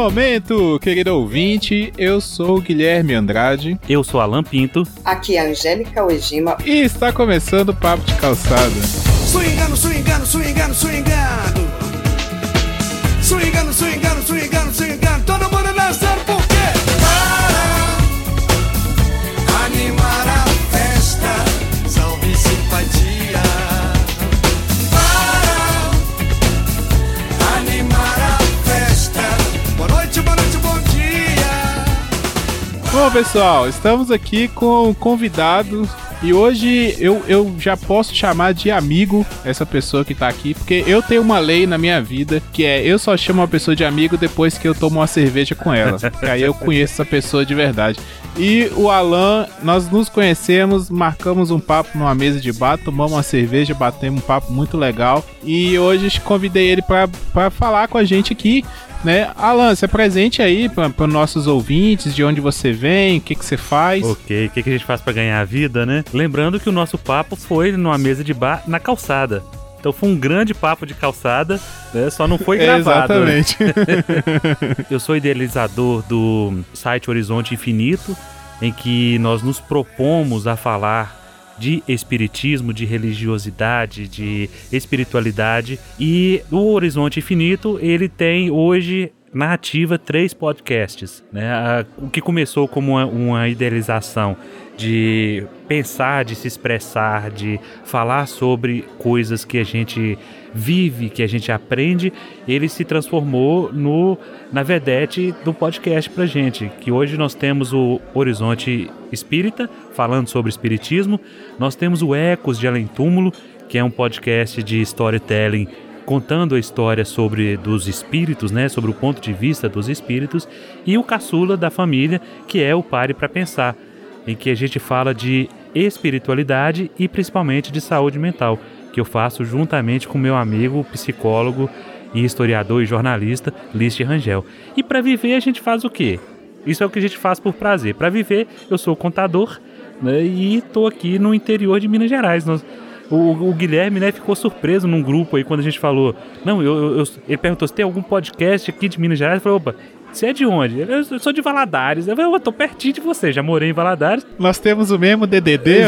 momento, querido ouvinte. Eu sou o Guilherme Andrade. Eu sou Alan Pinto. Aqui é a Angélica Ojima. E está começando o Papo de Calçada. Swingando, swingando, swingando, swingando. Swingando, swingando, Bom, pessoal, estamos aqui com um convidado e hoje eu, eu já posso chamar de amigo essa pessoa que tá aqui, porque eu tenho uma lei na minha vida que é eu só chamo uma pessoa de amigo depois que eu tomo uma cerveja com ela. que aí eu conheço essa pessoa de verdade. E o Alan, nós nos conhecemos, marcamos um papo numa mesa de bar, tomamos uma cerveja, batemos um papo muito legal. E hoje convidei ele para falar com a gente aqui né? Alan, se presente aí para os nossos ouvintes, de onde você vem, o que, que você faz. Ok, o que, que a gente faz para ganhar a vida, né? Lembrando que o nosso papo foi numa mesa de bar na calçada. Então foi um grande papo de calçada, né? Só não foi gravado. Exatamente. Eu sou idealizador do site Horizonte Infinito, em que nós nos propomos a falar de espiritismo, de religiosidade, de espiritualidade. E o Horizonte Infinito, ele tem hoje na ativa três podcasts. Né? O que começou como uma, uma idealização de pensar, de se expressar, de falar sobre coisas que a gente vive, que a gente aprende, ele se transformou no na vedete do podcast pra gente, que hoje nós temos o Horizonte Espírita, falando sobre espiritismo, nós temos o Ecos de Além Túmulo, que é um podcast de storytelling contando a história sobre dos espíritos, né, sobre o ponto de vista dos espíritos, e o caçula da família, que é o Pare para Pensar, em que a gente fala de espiritualidade e principalmente de saúde mental, que eu faço juntamente com meu amigo psicólogo e historiador e jornalista Liste Rangel. E para viver a gente faz o quê? Isso é o que a gente faz por prazer. Para viver, eu sou contador né, e estou aqui no interior de Minas Gerais. Nós- o, o Guilherme né, ficou surpreso num grupo aí quando a gente falou. Não, eu, eu- ele perguntou se tem algum podcast aqui de Minas Gerais. Eu falei, opa, você é de onde? Eu, sou de Valadares. Eu eu tô pertinho de você, já morei em Valadares. Nós temos o mesmo DDD.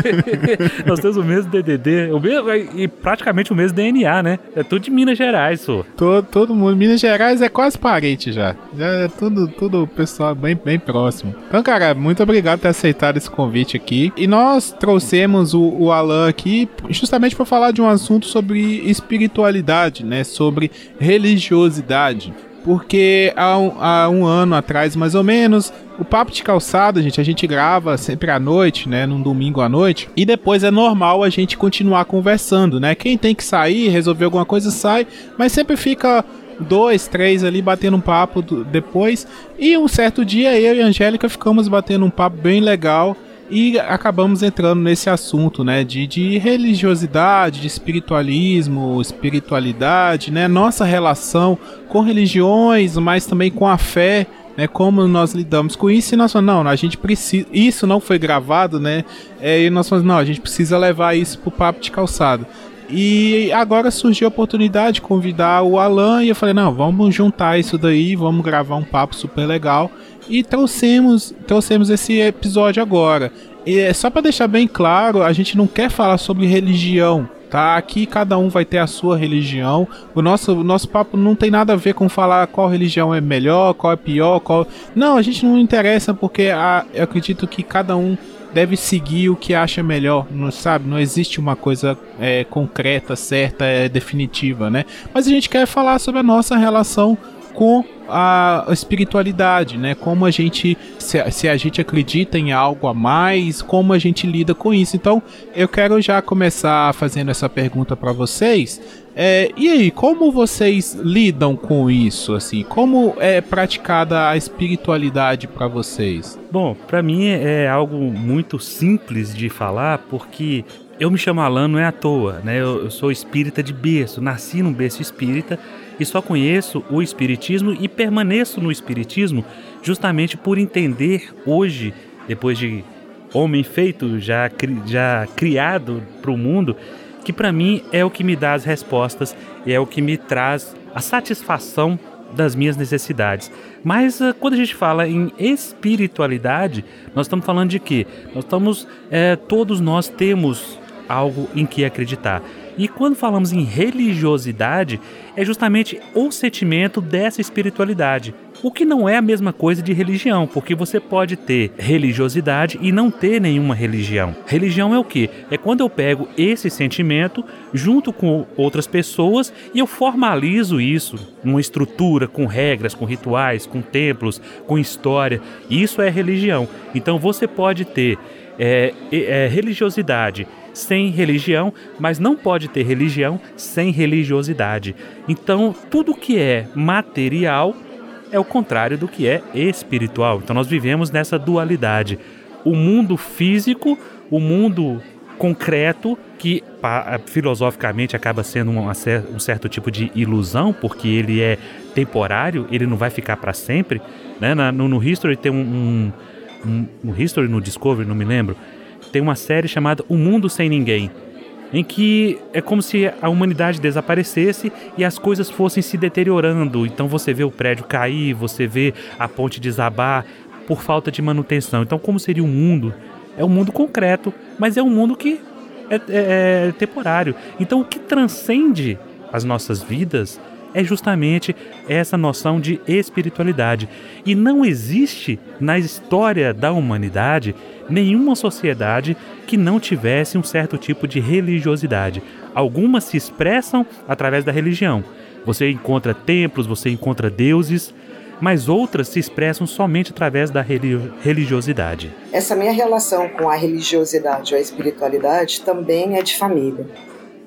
Nós temos o mesmo DDD, o mesmo, e praticamente o mesmo DNA, né? É tudo de Minas Gerais, só. todo, todo mundo. Minas Gerais é quase parente já. Já é tudo, tudo pessoal bem, bem próximo. Então, cara, muito obrigado por ter aceitado esse convite aqui. E nós trouxemos o, o Alan aqui justamente para falar de um assunto sobre espiritualidade, né? Sobre religiosidade. Porque há um, há um ano atrás, mais ou menos, o Papo de Calçada, gente, a gente grava sempre à noite, né? Num domingo à noite. E depois é normal a gente continuar conversando, né? Quem tem que sair, resolver alguma coisa, sai. Mas sempre fica dois, três ali batendo um papo depois. E um certo dia eu e a Angélica ficamos batendo um papo bem legal. E acabamos entrando nesse assunto, né? De, de religiosidade, de espiritualismo, espiritualidade, né? Nossa relação com religiões, mas também com a fé, né? Como nós lidamos com isso e nós falamos, não, a gente precisa. Isso não foi gravado, né? É, e nós falamos, não, a gente precisa levar isso pro papo de calçado. E agora surgiu a oportunidade de convidar o Alan e eu falei, não, vamos juntar isso daí, vamos gravar um papo super legal. E trouxemos, trouxemos esse episódio agora. E é só para deixar bem claro, a gente não quer falar sobre religião, tá? Aqui cada um vai ter a sua religião. O nosso, o nosso papo não tem nada a ver com falar qual religião é melhor, qual é pior, qual. Não, a gente não interessa porque a, eu acredito que cada um deve seguir o que acha melhor, não sabe? Não existe uma coisa é, concreta, certa, é, definitiva, né? Mas a gente quer falar sobre a nossa relação com a espiritualidade, né? Como a gente, se, se a gente acredita em algo a mais, como a gente lida com isso. Então, eu quero já começar fazendo essa pergunta para vocês. É, e aí, como vocês lidam com isso? Assim, como é praticada a espiritualidade para vocês? Bom, pra mim é algo muito simples de falar, porque eu me chamo Alan não é à toa, né? Eu, eu sou espírita de berço, nasci num berço espírita e só conheço o espiritismo e permaneço no espiritismo justamente por entender hoje, depois de homem feito, já, já criado para o mundo, que para mim é o que me dá as respostas e é o que me traz a satisfação das minhas necessidades. Mas uh, quando a gente fala em espiritualidade, nós estamos falando de quê? Nós estamos, é, todos nós temos algo em que acreditar. E quando falamos em religiosidade, é justamente o sentimento dessa espiritualidade. O que não é a mesma coisa de religião, porque você pode ter religiosidade e não ter nenhuma religião. Religião é o que? É quando eu pego esse sentimento junto com outras pessoas e eu formalizo isso numa estrutura, com regras, com rituais, com templos, com história. Isso é religião. Então você pode ter é, é, religiosidade sem religião, mas não pode ter religião sem religiosidade. Então, tudo que é material é o contrário do que é espiritual. Então, nós vivemos nessa dualidade. O mundo físico, o mundo concreto, que filosoficamente acaba sendo um certo tipo de ilusão, porque ele é temporário, ele não vai ficar para sempre. Né? No, History tem um, um, um, History, no Discovery, não me lembro, tem uma série chamada O Mundo Sem Ninguém, em que é como se a humanidade desaparecesse e as coisas fossem se deteriorando. Então você vê o prédio cair, você vê a ponte desabar por falta de manutenção. Então, como seria o um mundo? É um mundo concreto, mas é um mundo que é, é, é temporário. Então, o que transcende as nossas vidas é justamente essa noção de espiritualidade. E não existe na história da humanidade nenhuma sociedade que não tivesse um certo tipo de religiosidade. Algumas se expressam através da religião. Você encontra templos, você encontra deuses, mas outras se expressam somente através da religiosidade. Essa minha relação com a religiosidade ou a espiritualidade também é de família.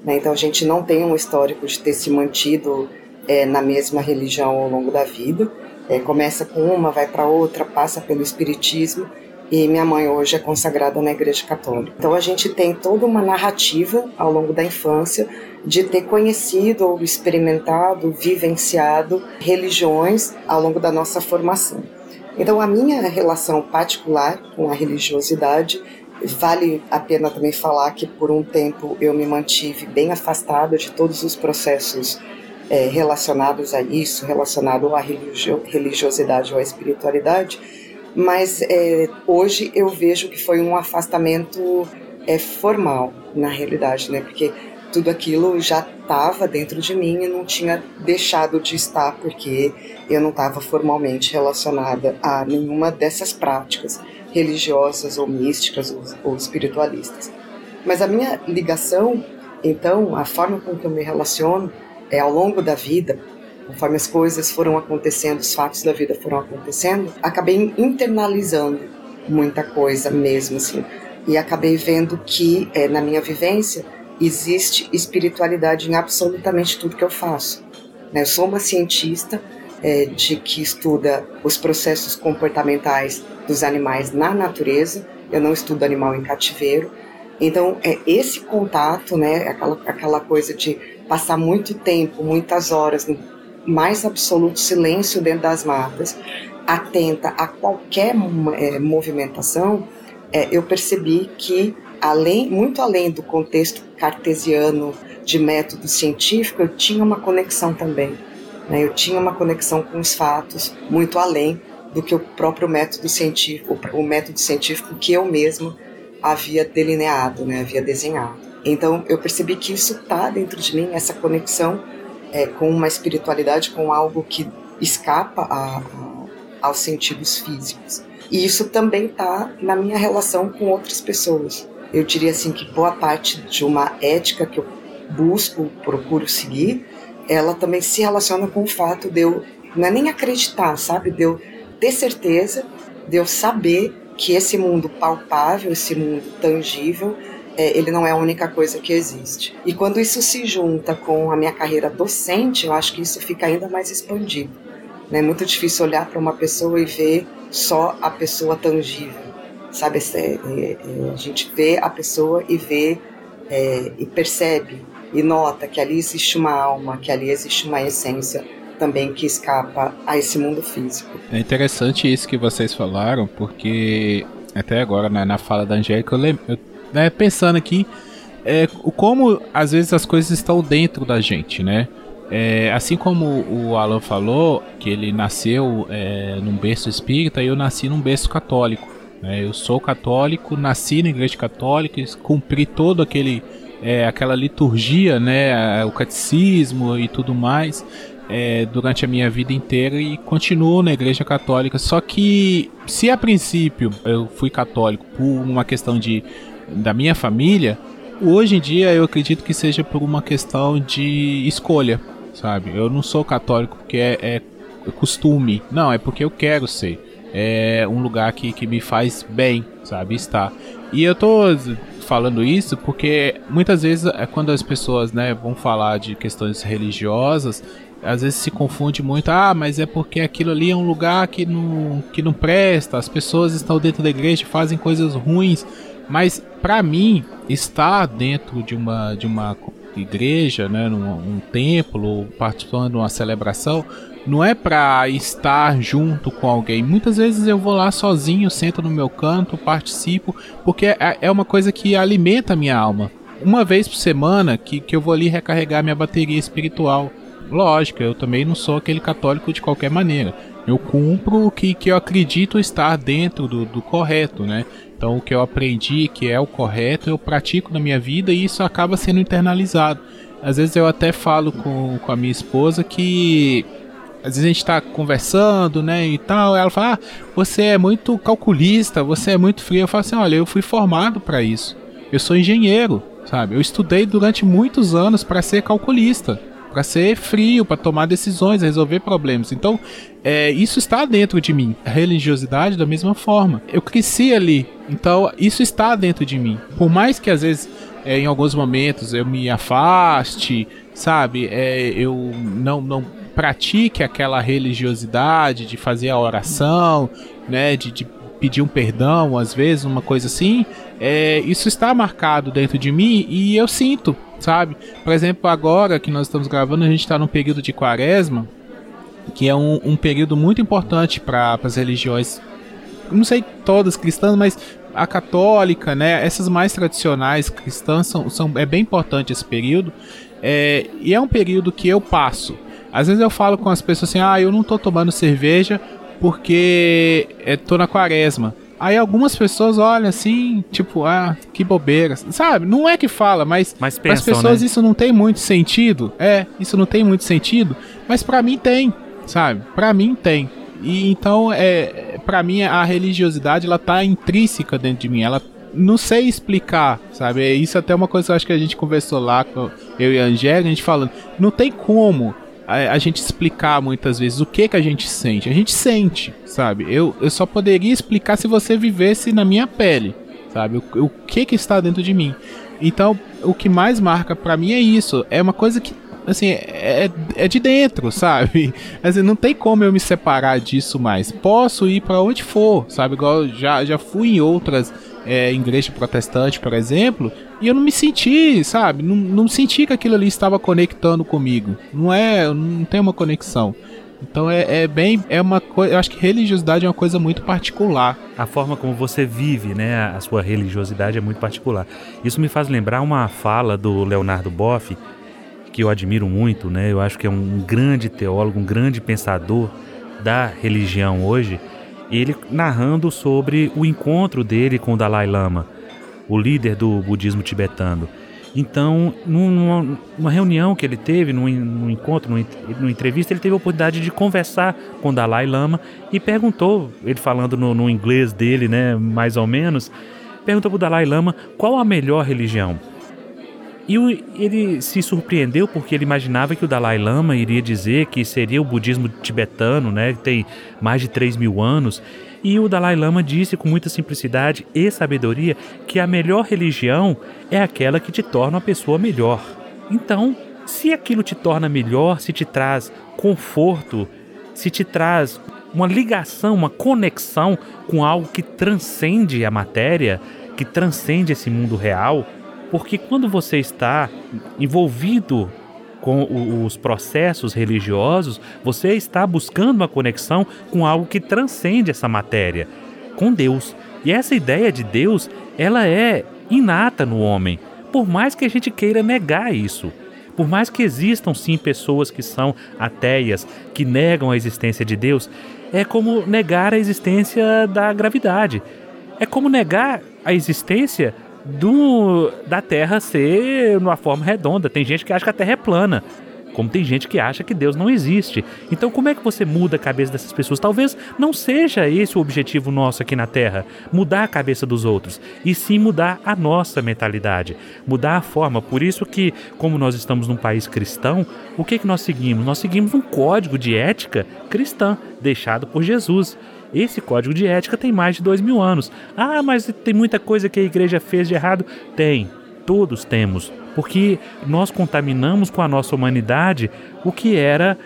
Né? Então a gente não tem um histórico de ter se mantido é, na mesma religião ao longo da vida. É, começa com uma, vai para outra, passa pelo espiritismo e minha mãe hoje é consagrada na Igreja Católica. Então a gente tem toda uma narrativa ao longo da infância de ter conhecido ou experimentado, vivenciado religiões ao longo da nossa formação. Então a minha relação particular com a religiosidade Vale a pena também falar que por um tempo eu me mantive bem afastada de todos os processos é, relacionados a isso, relacionado à religio religiosidade ou à espiritualidade, mas é, hoje eu vejo que foi um afastamento é, formal, na realidade, né? Porque tudo aquilo já estava dentro de mim e não tinha deixado de estar porque eu não estava formalmente relacionada a nenhuma dessas práticas religiosas ou místicas ou, ou espiritualistas. Mas a minha ligação, então, a forma com que eu me relaciono é, ao longo da vida, conforme as coisas foram acontecendo, os fatos da vida foram acontecendo, acabei internalizando muita coisa mesmo, assim. E acabei vendo que, é, na minha vivência, existe espiritualidade em absolutamente tudo que eu faço. Né? Eu sou uma cientista é, de que estuda os processos comportamentais dos animais na natureza, eu não estudo animal em cativeiro. Então, é esse contato, né, aquela, aquela coisa de passar muito tempo, muitas horas no mais absoluto silêncio dentro das matas, atenta a qualquer é, movimentação, é, eu percebi que além, muito além do contexto cartesiano de método científico, eu tinha uma conexão também. Né? Eu tinha uma conexão com os fatos muito além do que o próprio método científico, o método científico que eu mesmo havia delineado, né? havia desenhado. Então eu percebi que isso está dentro de mim, essa conexão é, com uma espiritualidade, com algo que escapa a, a, aos sentidos físicos. E isso também está na minha relação com outras pessoas. Eu diria assim que boa parte de uma ética que eu busco, procuro seguir, ela também se relaciona com o fato de eu não é nem acreditar, sabe, de eu ter certeza, de eu saber que esse mundo palpável, esse mundo tangível, é, ele não é a única coisa que existe. E quando isso se junta com a minha carreira docente, eu acho que isso fica ainda mais expandido. Né? É muito difícil olhar para uma pessoa e ver só a pessoa tangível, sabe? É, é, é, a gente vê a pessoa e vê é, e percebe e nota que ali existe uma alma, que ali existe uma essência também que escapa a esse mundo físico. É interessante isso que vocês falaram, porque até agora né, na fala da Angélica eu, eu né, pensando aqui, é, como às vezes as coisas estão dentro da gente, né? É, assim como o Alan falou, que ele nasceu é, num berço espírita, eu nasci num berço católico. Né? Eu sou católico, nasci na igreja católica, cumpri todo aquele é, aquela liturgia, né, o catecismo e tudo mais. É, durante a minha vida inteira e continuo na igreja católica. Só que se a princípio eu fui católico por uma questão de da minha família, hoje em dia eu acredito que seja por uma questão de escolha, sabe? Eu não sou católico porque é, é costume, não, é porque eu quero ser. É um lugar que, que me faz bem, sabe? Estar. E eu tô falando isso porque muitas vezes é quando as pessoas né, vão falar de questões religiosas, às vezes se confunde muito, ah, mas é porque aquilo ali é um lugar que não, que não presta, as pessoas estão dentro da igreja fazem coisas ruins. Mas para mim, estar dentro de uma, de uma igreja, né, num um templo, participando de uma celebração, não é para estar junto com alguém. Muitas vezes eu vou lá sozinho, sento no meu canto, participo, porque é, é uma coisa que alimenta a minha alma. Uma vez por semana que, que eu vou ali recarregar minha bateria espiritual. Lógico, eu também não sou aquele católico de qualquer maneira. Eu cumpro o que, que eu acredito estar dentro do, do correto, né? Então, o que eu aprendi que é o correto, eu pratico na minha vida e isso acaba sendo internalizado. Às vezes eu até falo com, com a minha esposa que às vezes a gente está conversando, né, e tal, ela fala: ah, você é muito calculista, você é muito frio. Eu falo assim: olha, eu fui formado para isso. Eu sou engenheiro, sabe? Eu estudei durante muitos anos para ser calculista, para ser frio, para tomar decisões, resolver problemas. Então, é, isso está dentro de mim. A religiosidade, da mesma forma. Eu cresci ali, então isso está dentro de mim. Por mais que às vezes, é, em alguns momentos, eu me afaste, sabe? É, eu não, não pratique aquela religiosidade de fazer a oração, né, de, de pedir um perdão, às vezes, uma coisa assim, é, isso está marcado dentro de mim e eu sinto, sabe? Por exemplo, agora que nós estamos gravando, a gente está num período de quaresma, que é um, um período muito importante para as religiões, não sei todas cristãs, mas a católica, né? Essas mais tradicionais cristãs são, são é bem importante esse período. É, e é um período que eu passo às vezes eu falo com as pessoas assim: ah, eu não tô tomando cerveja porque é, tô na quaresma. Aí algumas pessoas olham assim, tipo, ah, que bobeira. Sabe? Não é que fala, mas, mas para as pessoas né? isso não tem muito sentido. É, isso não tem muito sentido, mas para mim tem, sabe? Para mim tem. E então, é, para mim a religiosidade ela tá intrínseca dentro de mim. Ela não sei explicar, sabe? É isso até uma coisa que eu acho que a gente conversou lá com eu e a Angélica, a gente falando, não tem como a, a, gente explicar muitas vezes o que que a gente sente. A gente sente, sabe? Eu, eu só poderia explicar se você vivesse na minha pele, sabe? O, o que que está dentro de mim. Então, o que mais marca para mim é isso. É uma coisa que assim, é, é de dentro, sabe? Assim, não tem como eu me separar disso mais. Posso ir para onde for, sabe? Igual já, já fui em outras é, igreja protestante, por exemplo, e eu não me senti, sabe? Não, não senti que aquilo ali estava conectando comigo. Não é, não tem uma conexão. Então é, é, bem, é uma coisa, eu acho que religiosidade é uma coisa muito particular. A forma como você vive, né, a sua religiosidade é muito particular. Isso me faz lembrar uma fala do Leonardo Boff, que eu admiro muito, né? Eu acho que é um grande teólogo, um grande pensador da religião hoje ele narrando sobre o encontro dele com o Dalai Lama, o líder do budismo tibetano. Então, numa, numa reunião que ele teve, num, num encontro, numa, numa, entrevista, ele teve a oportunidade de conversar com o Dalai Lama e perguntou, ele falando no, no inglês dele, né, mais ou menos, perguntou para o Dalai Lama qual a melhor religião. E ele se surpreendeu porque ele imaginava que o Dalai Lama iria dizer que seria o budismo tibetano, né, que tem mais de 3 mil anos. E o Dalai Lama disse com muita simplicidade e sabedoria que a melhor religião é aquela que te torna uma pessoa melhor. Então, se aquilo te torna melhor, se te traz conforto, se te traz uma ligação, uma conexão com algo que transcende a matéria, que transcende esse mundo real, porque quando você está envolvido com os processos religiosos, você está buscando uma conexão com algo que transcende essa matéria, com Deus. E essa ideia de Deus, ela é inata no homem, por mais que a gente queira negar isso. Por mais que existam sim pessoas que são ateias, que negam a existência de Deus, é como negar a existência da gravidade. É como negar a existência do, da Terra ser numa forma redonda. Tem gente que acha que a Terra é plana. Como tem gente que acha que Deus não existe. Então, como é que você muda a cabeça dessas pessoas? Talvez não seja esse o objetivo nosso aqui na Terra, mudar a cabeça dos outros, e sim mudar a nossa mentalidade, mudar a forma. Por isso que, como nós estamos num país cristão, o que, que nós seguimos? Nós seguimos um código de ética cristã, deixado por Jesus. Esse código de ética tem mais de dois mil anos. Ah, mas tem muita coisa que a igreja fez de errado? Tem. Todos temos porque nós contaminamos com a nossa humanidade o que era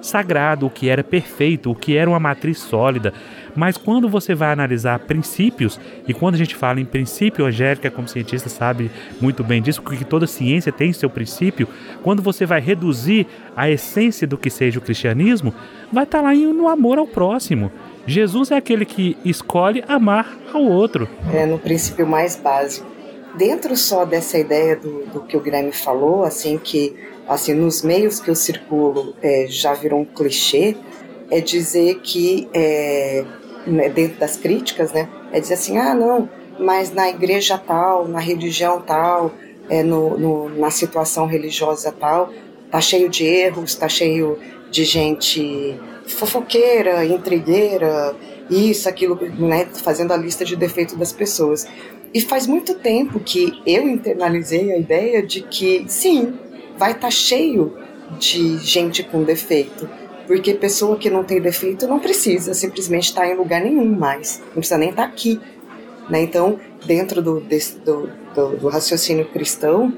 sagrado, o que era perfeito, o que era uma matriz sólida. Mas quando você vai analisar princípios, e quando a gente fala em princípio, Angélica, como cientista, sabe muito bem disso, porque toda ciência tem seu princípio, quando você vai reduzir a essência do que seja o cristianismo, vai estar lá no amor ao próximo. Jesus é aquele que escolhe amar ao outro. É no princípio mais básico dentro só dessa ideia do, do que o Guilherme falou, assim, que assim, nos meios que eu circulo é, já virou um clichê, é dizer que, é, né, dentro das críticas, né, é dizer assim, ah, não, mas na igreja tal, na religião tal, é, no, no, na situação religiosa tal, tá cheio de erros, tá cheio de gente fofoqueira, intrigueira, isso, aquilo, né, fazendo a lista de defeitos das pessoas. E faz muito tempo que eu internalizei a ideia de que, sim, vai estar tá cheio de gente com defeito. Porque pessoa que não tem defeito não precisa simplesmente estar tá em lugar nenhum mais. Não precisa nem estar tá aqui. Né? Então, dentro do, desse, do, do, do raciocínio cristão,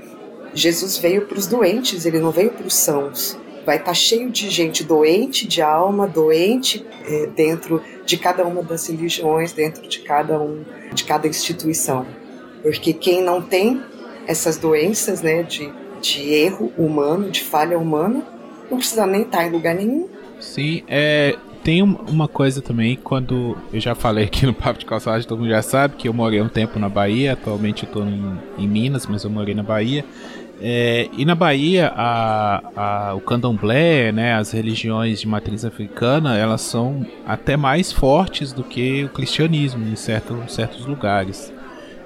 Jesus veio para os doentes, ele não veio para os sãos. Vai estar cheio de gente doente de alma, doente é, dentro de cada uma das religiões, dentro de cada um de cada instituição. Porque quem não tem essas doenças né, de, de erro humano, de falha humana, não precisa nem estar em lugar nenhum. Sim, é, tem uma coisa também, quando eu já falei aqui no Papo de Calçagem, todo mundo já sabe que eu morei um tempo na Bahia, atualmente estou em, em, Minas, mas eu morei na Bahia. É, e na Bahia, a, a, o candomblé, né, as religiões de matriz africana, elas são até mais fortes do que o cristianismo em certo, certos lugares.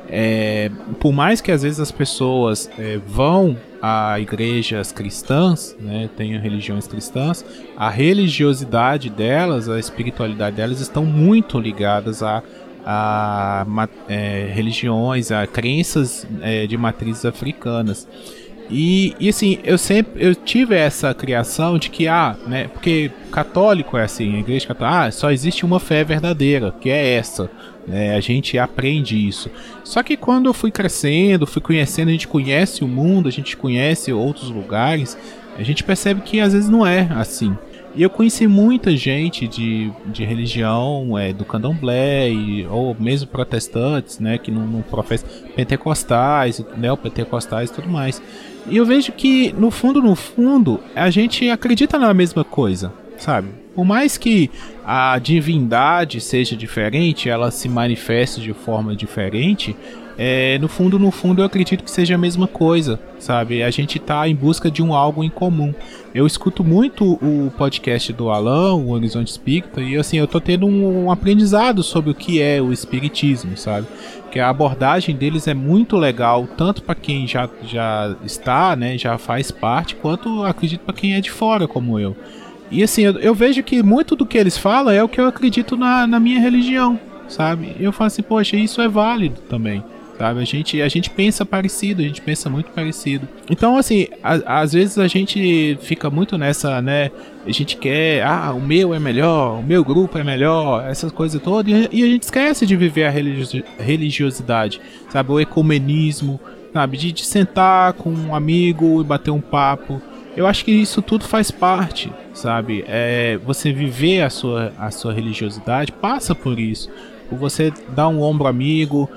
É, por mais que às vezes as pessoas é, vão a igrejas cristãs, né, tenham religiões cristãs, a religiosidade delas, a espiritualidade delas estão muito ligadas a, a, é, religiões, a crenças é, de matrizes africanas. E, e, assim, eu sempre eu tive essa criação de que, ah, né, porque católico é assim, a igreja católica, ah, só existe uma fé verdadeira, que é essa. Né, a gente aprende isso. Só que quando eu fui crescendo, fui conhecendo, a gente conhece o mundo, a gente conhece outros lugares, a gente percebe que às vezes não é assim. E eu conheci muita gente de, de religião, é, do candomblé, e, ou mesmo protestantes, né, que não, não professam, pentecostais, neopentecostais e tudo mais. E eu vejo que, no fundo, no fundo, a gente acredita na mesma coisa, sabe? Por mais que a divindade seja diferente, ela se manifeste de forma diferente, é, no fundo, no fundo, eu acredito que seja a mesma coisa, sabe? A gente tá em busca de um algo em comum. Eu escuto muito o podcast do Alan, o Horizonte Espírita, e assim, eu tô tendo um, um aprendizado sobre o que é o espiritismo, sabe? Que a abordagem deles é muito legal, tanto para quem já, já está, né, já faz parte, quanto acredito para quem é de fora, como eu. E assim, eu, eu, vejo que muito do que eles falam é o que eu acredito na, na minha religião, sabe? Eu falo assim, poxa, isso é válido também. Sabe? A gente, a gente pensa parecido, a gente pensa muito parecido. Então, assim, a, às vezes a gente fica muito nessa, né? A gente quer, ah, o meu é melhor, o meu grupo é melhor, essas coisas todas, e, e a gente esquece de viver a religiosidade, sabe? O ecumenismo, sabe? De, de sentar com um amigo e bater um papo. Eu acho que isso tudo faz parte, sabe? É, você viver a sua, a sua religiosidade passa por isso. Por você dar um ombro amigo,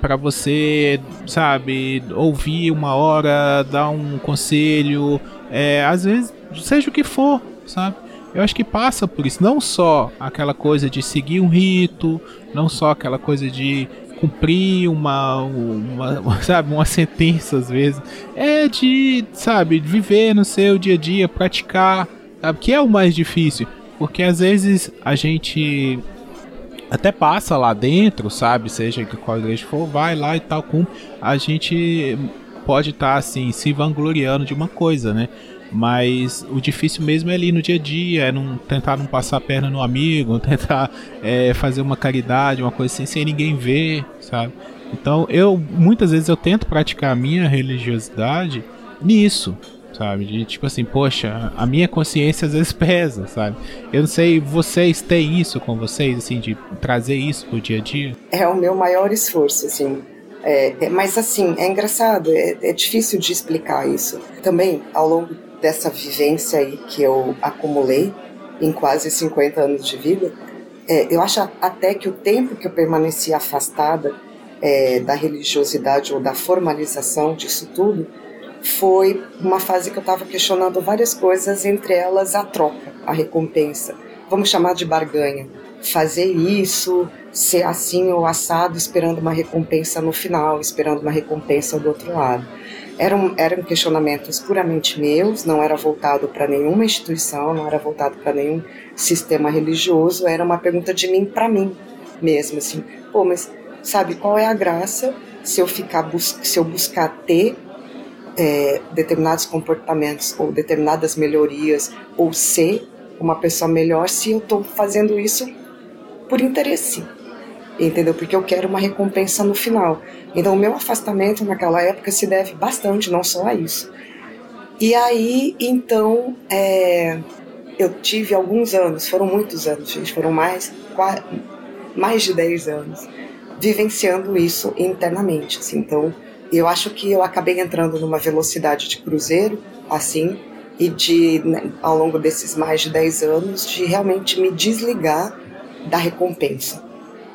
para você, sabe, ouvir uma hora, dar um conselho, é, às vezes, seja o que for, sabe? Eu acho que passa por isso, não só aquela coisa de seguir um rito, não só aquela coisa de cumprir uma, uma, sabe, uma sentença às vezes. É de, sabe, viver no seu dia a dia, praticar, sabe, que é o mais difícil. Porque às vezes a gente até passa lá dentro, sabe? Seja que qual igreja for, vai lá e tal, com a gente pode estar tá, assim se vangloriando de uma coisa, né? Mas o difícil mesmo é ali no dia a dia, é não, tentar não passar a perna no amigo, tentar é, fazer uma caridade, uma coisa assim, sem ninguém ver, sabe? Então eu muitas vezes eu tento praticar a minha religiosidade nisso, sabe? De tipo assim, poxa, a minha consciência às vezes pesa, sabe? Eu não sei, vocês têm isso com vocês, assim, de trazer isso pro dia a dia? É o meu maior esforço, assim. É, é, mas assim, é engraçado, é, é difícil de explicar isso. Também, ao longo dessa vivência aí que eu acumulei em quase 50 anos de vida, é, eu acho até que o tempo que eu permaneci afastada é, da religiosidade ou da formalização disso tudo foi uma fase que eu estava questionando várias coisas, entre elas a troca, a recompensa. Vamos chamar de barganha. Fazer isso, ser assim ou assado, esperando uma recompensa no final, esperando uma recompensa do outro lado. Eram, eram questionamentos puramente meus, não era voltado para nenhuma instituição, não era voltado para nenhum sistema religioso, era uma pergunta de mim para mim mesmo, assim, pô, mas sabe qual é a graça se eu ficar se eu buscar ter é, determinados comportamentos ou determinadas melhorias ou ser uma pessoa melhor se eu estou fazendo isso por interesse, entendeu? Porque eu quero uma recompensa no final. Então, o meu afastamento naquela época se deve bastante, não só a isso. E aí, então, é, eu tive alguns anos, foram muitos anos, gente, foram mais, mais de 10 anos, vivenciando isso internamente. Assim, então, eu acho que eu acabei entrando numa velocidade de cruzeiro, assim, e de, né, ao longo desses mais de 10 anos, de realmente me desligar da recompensa.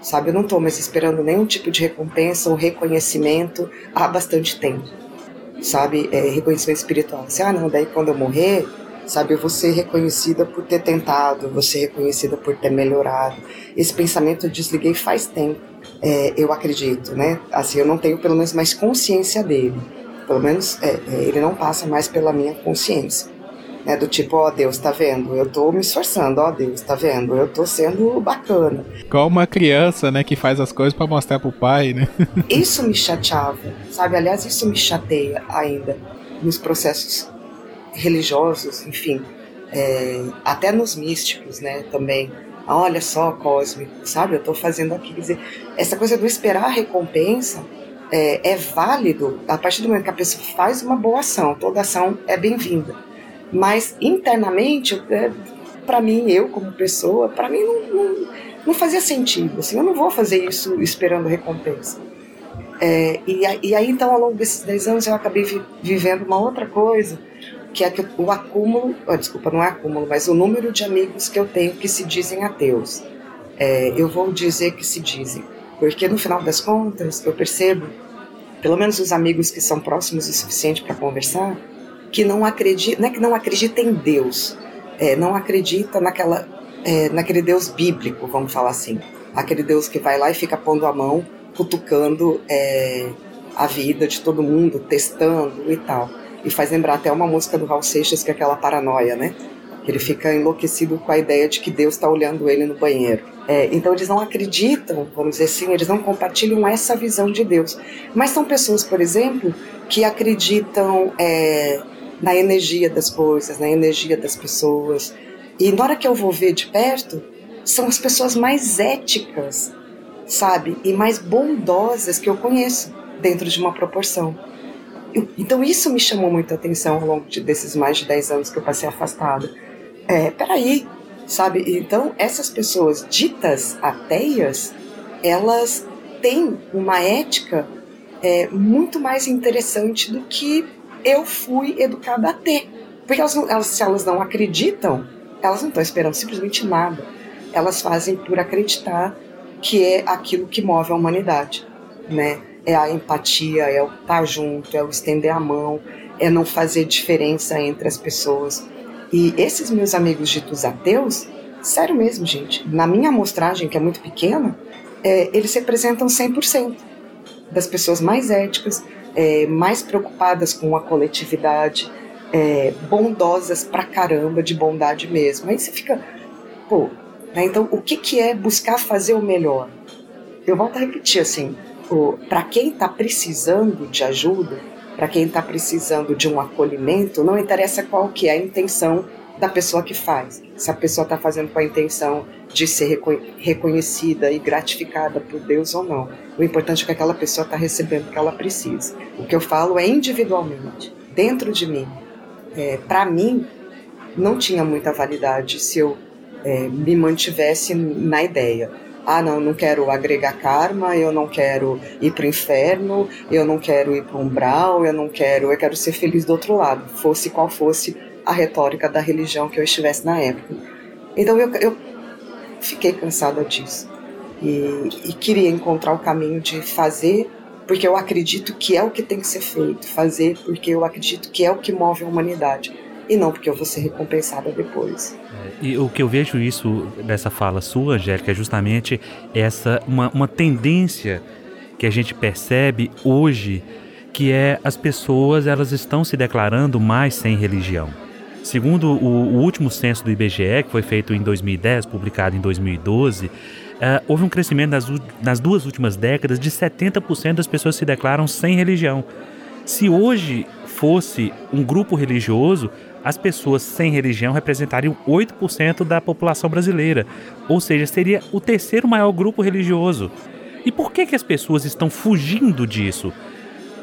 Sabe, eu não estou mais esperando nenhum tipo de recompensa ou reconhecimento há bastante tempo. Sabe, é, reconhecimento espiritual. Assim, ah, não, daí quando eu morrer, sabe, eu vou ser reconhecida por ter tentado, vou ser reconhecida por ter melhorado. Esse pensamento eu desliguei faz tempo é, eu acredito, né? Assim, eu não tenho pelo menos mais consciência dele. Pelo menos é, é, ele não passa mais pela minha consciência. Né, do tipo, ó oh, Deus, tá vendo? Eu tô me esforçando, ó oh, Deus, tá vendo? Eu tô sendo bacana. Igual uma criança, né, que faz as coisas para mostrar pro pai, né? isso me chateava, sabe? Aliás, isso me chateia ainda nos processos religiosos, enfim, é, até nos místicos, né, também olha só, cósmico, sabe? Eu estou fazendo aqui. Quer dizer, essa coisa do esperar a recompensa é, é, válido a partir do momento que a pessoa faz uma boa ação. Toda ação é bem-vinda. Mas internamente, é, para mim, eu como pessoa, para mim não, não, não, fazia sentido. Assim, eu não vou fazer isso esperando recompensa. É, e, e, aí, então, ao longo desses 10 anos, eu acabei vi, vivendo uma outra coisa que é o acúmulo, desculpa, não é acúmulo, mas o número de amigos que eu tenho que se dizem ateus. É, eu vou dizer que se dizem, porque no final das contas eu percebo, pelo menos os amigos que são próximos o suficiente para conversar, que não acreditam, não é que não acreditam em Deus, é, não acredita naquela, é, naquele Deus bíblico, vamos falar assim, aquele Deus que vai lá e fica pondo a mão, cutucando é, a vida de todo mundo, testando e tal e faz lembrar até uma música do Raul Seixas, que é aquela paranoia, né? Ele fica enlouquecido com a ideia de que Deus está olhando ele no banheiro. É, então eles não acreditam, vamos dizer assim, eles não compartilham essa visão de Deus. Mas são pessoas, por exemplo, que acreditam é, na energia das coisas, na energia das pessoas. E na hora que eu vou ver de perto, são as pessoas mais éticas, sabe? E mais bondosas que eu conheço dentro de uma proporção. Então isso me chamou muita atenção ao longo de, desses mais de 10 anos que eu passei afastada. É, peraí, sabe? Então essas pessoas ditas ateias, elas têm uma ética é, muito mais interessante do que eu fui educada a ter. Porque elas, elas, se elas não acreditam, elas não estão esperando simplesmente nada. Elas fazem por acreditar que é aquilo que move a humanidade, né? É a empatia, é o estar tá junto, é o estender a mão, é não fazer diferença entre as pessoas. E esses meus amigos ditos ateus, sério mesmo, gente, na minha amostragem, que é muito pequena, é, eles representam 100% das pessoas mais éticas, é, mais preocupadas com a coletividade, é, bondosas pra caramba, de bondade mesmo. Aí você fica, pô, né, então o que, que é buscar fazer o melhor? Eu volto a repetir assim, para quem está precisando de ajuda, para quem está precisando de um acolhimento, não interessa qual que é a intenção da pessoa que faz. Se a pessoa está fazendo com a intenção de ser reconhecida e gratificada por Deus ou não. O importante é que aquela pessoa está recebendo o que ela precisa. O que eu falo é individualmente, dentro de mim. É, Para mim, não tinha muita validade se eu é, me mantivesse na ideia. Ah, não, não quero agregar karma, eu não quero ir para o inferno, eu não quero ir para o umbral, eu não quero, eu quero ser feliz do outro lado, fosse qual fosse a retórica da religião que eu estivesse na época. Então eu, eu fiquei cansada disso e, e queria encontrar o caminho de fazer porque eu acredito que é o que tem que ser feito, fazer porque eu acredito que é o que move a humanidade e não porque eu vou ser recompensada depois. É, e o que eu vejo isso nessa fala sua, Angélica, é justamente essa uma, uma tendência que a gente percebe hoje, que é as pessoas elas estão se declarando mais sem religião. Segundo o, o, último censo do IBGE, que foi feito em 2010, publicado em 2012, uh, eh, houve um crescimento nas, nas duas últimas décadas de 70% das pessoas se declaram sem religião. Se hoje fosse um grupo religioso, as pessoas sem religião representariam 8% da população brasileira, ou seja, seria o terceiro maior grupo religioso. E por que, que as pessoas estão fugindo disso?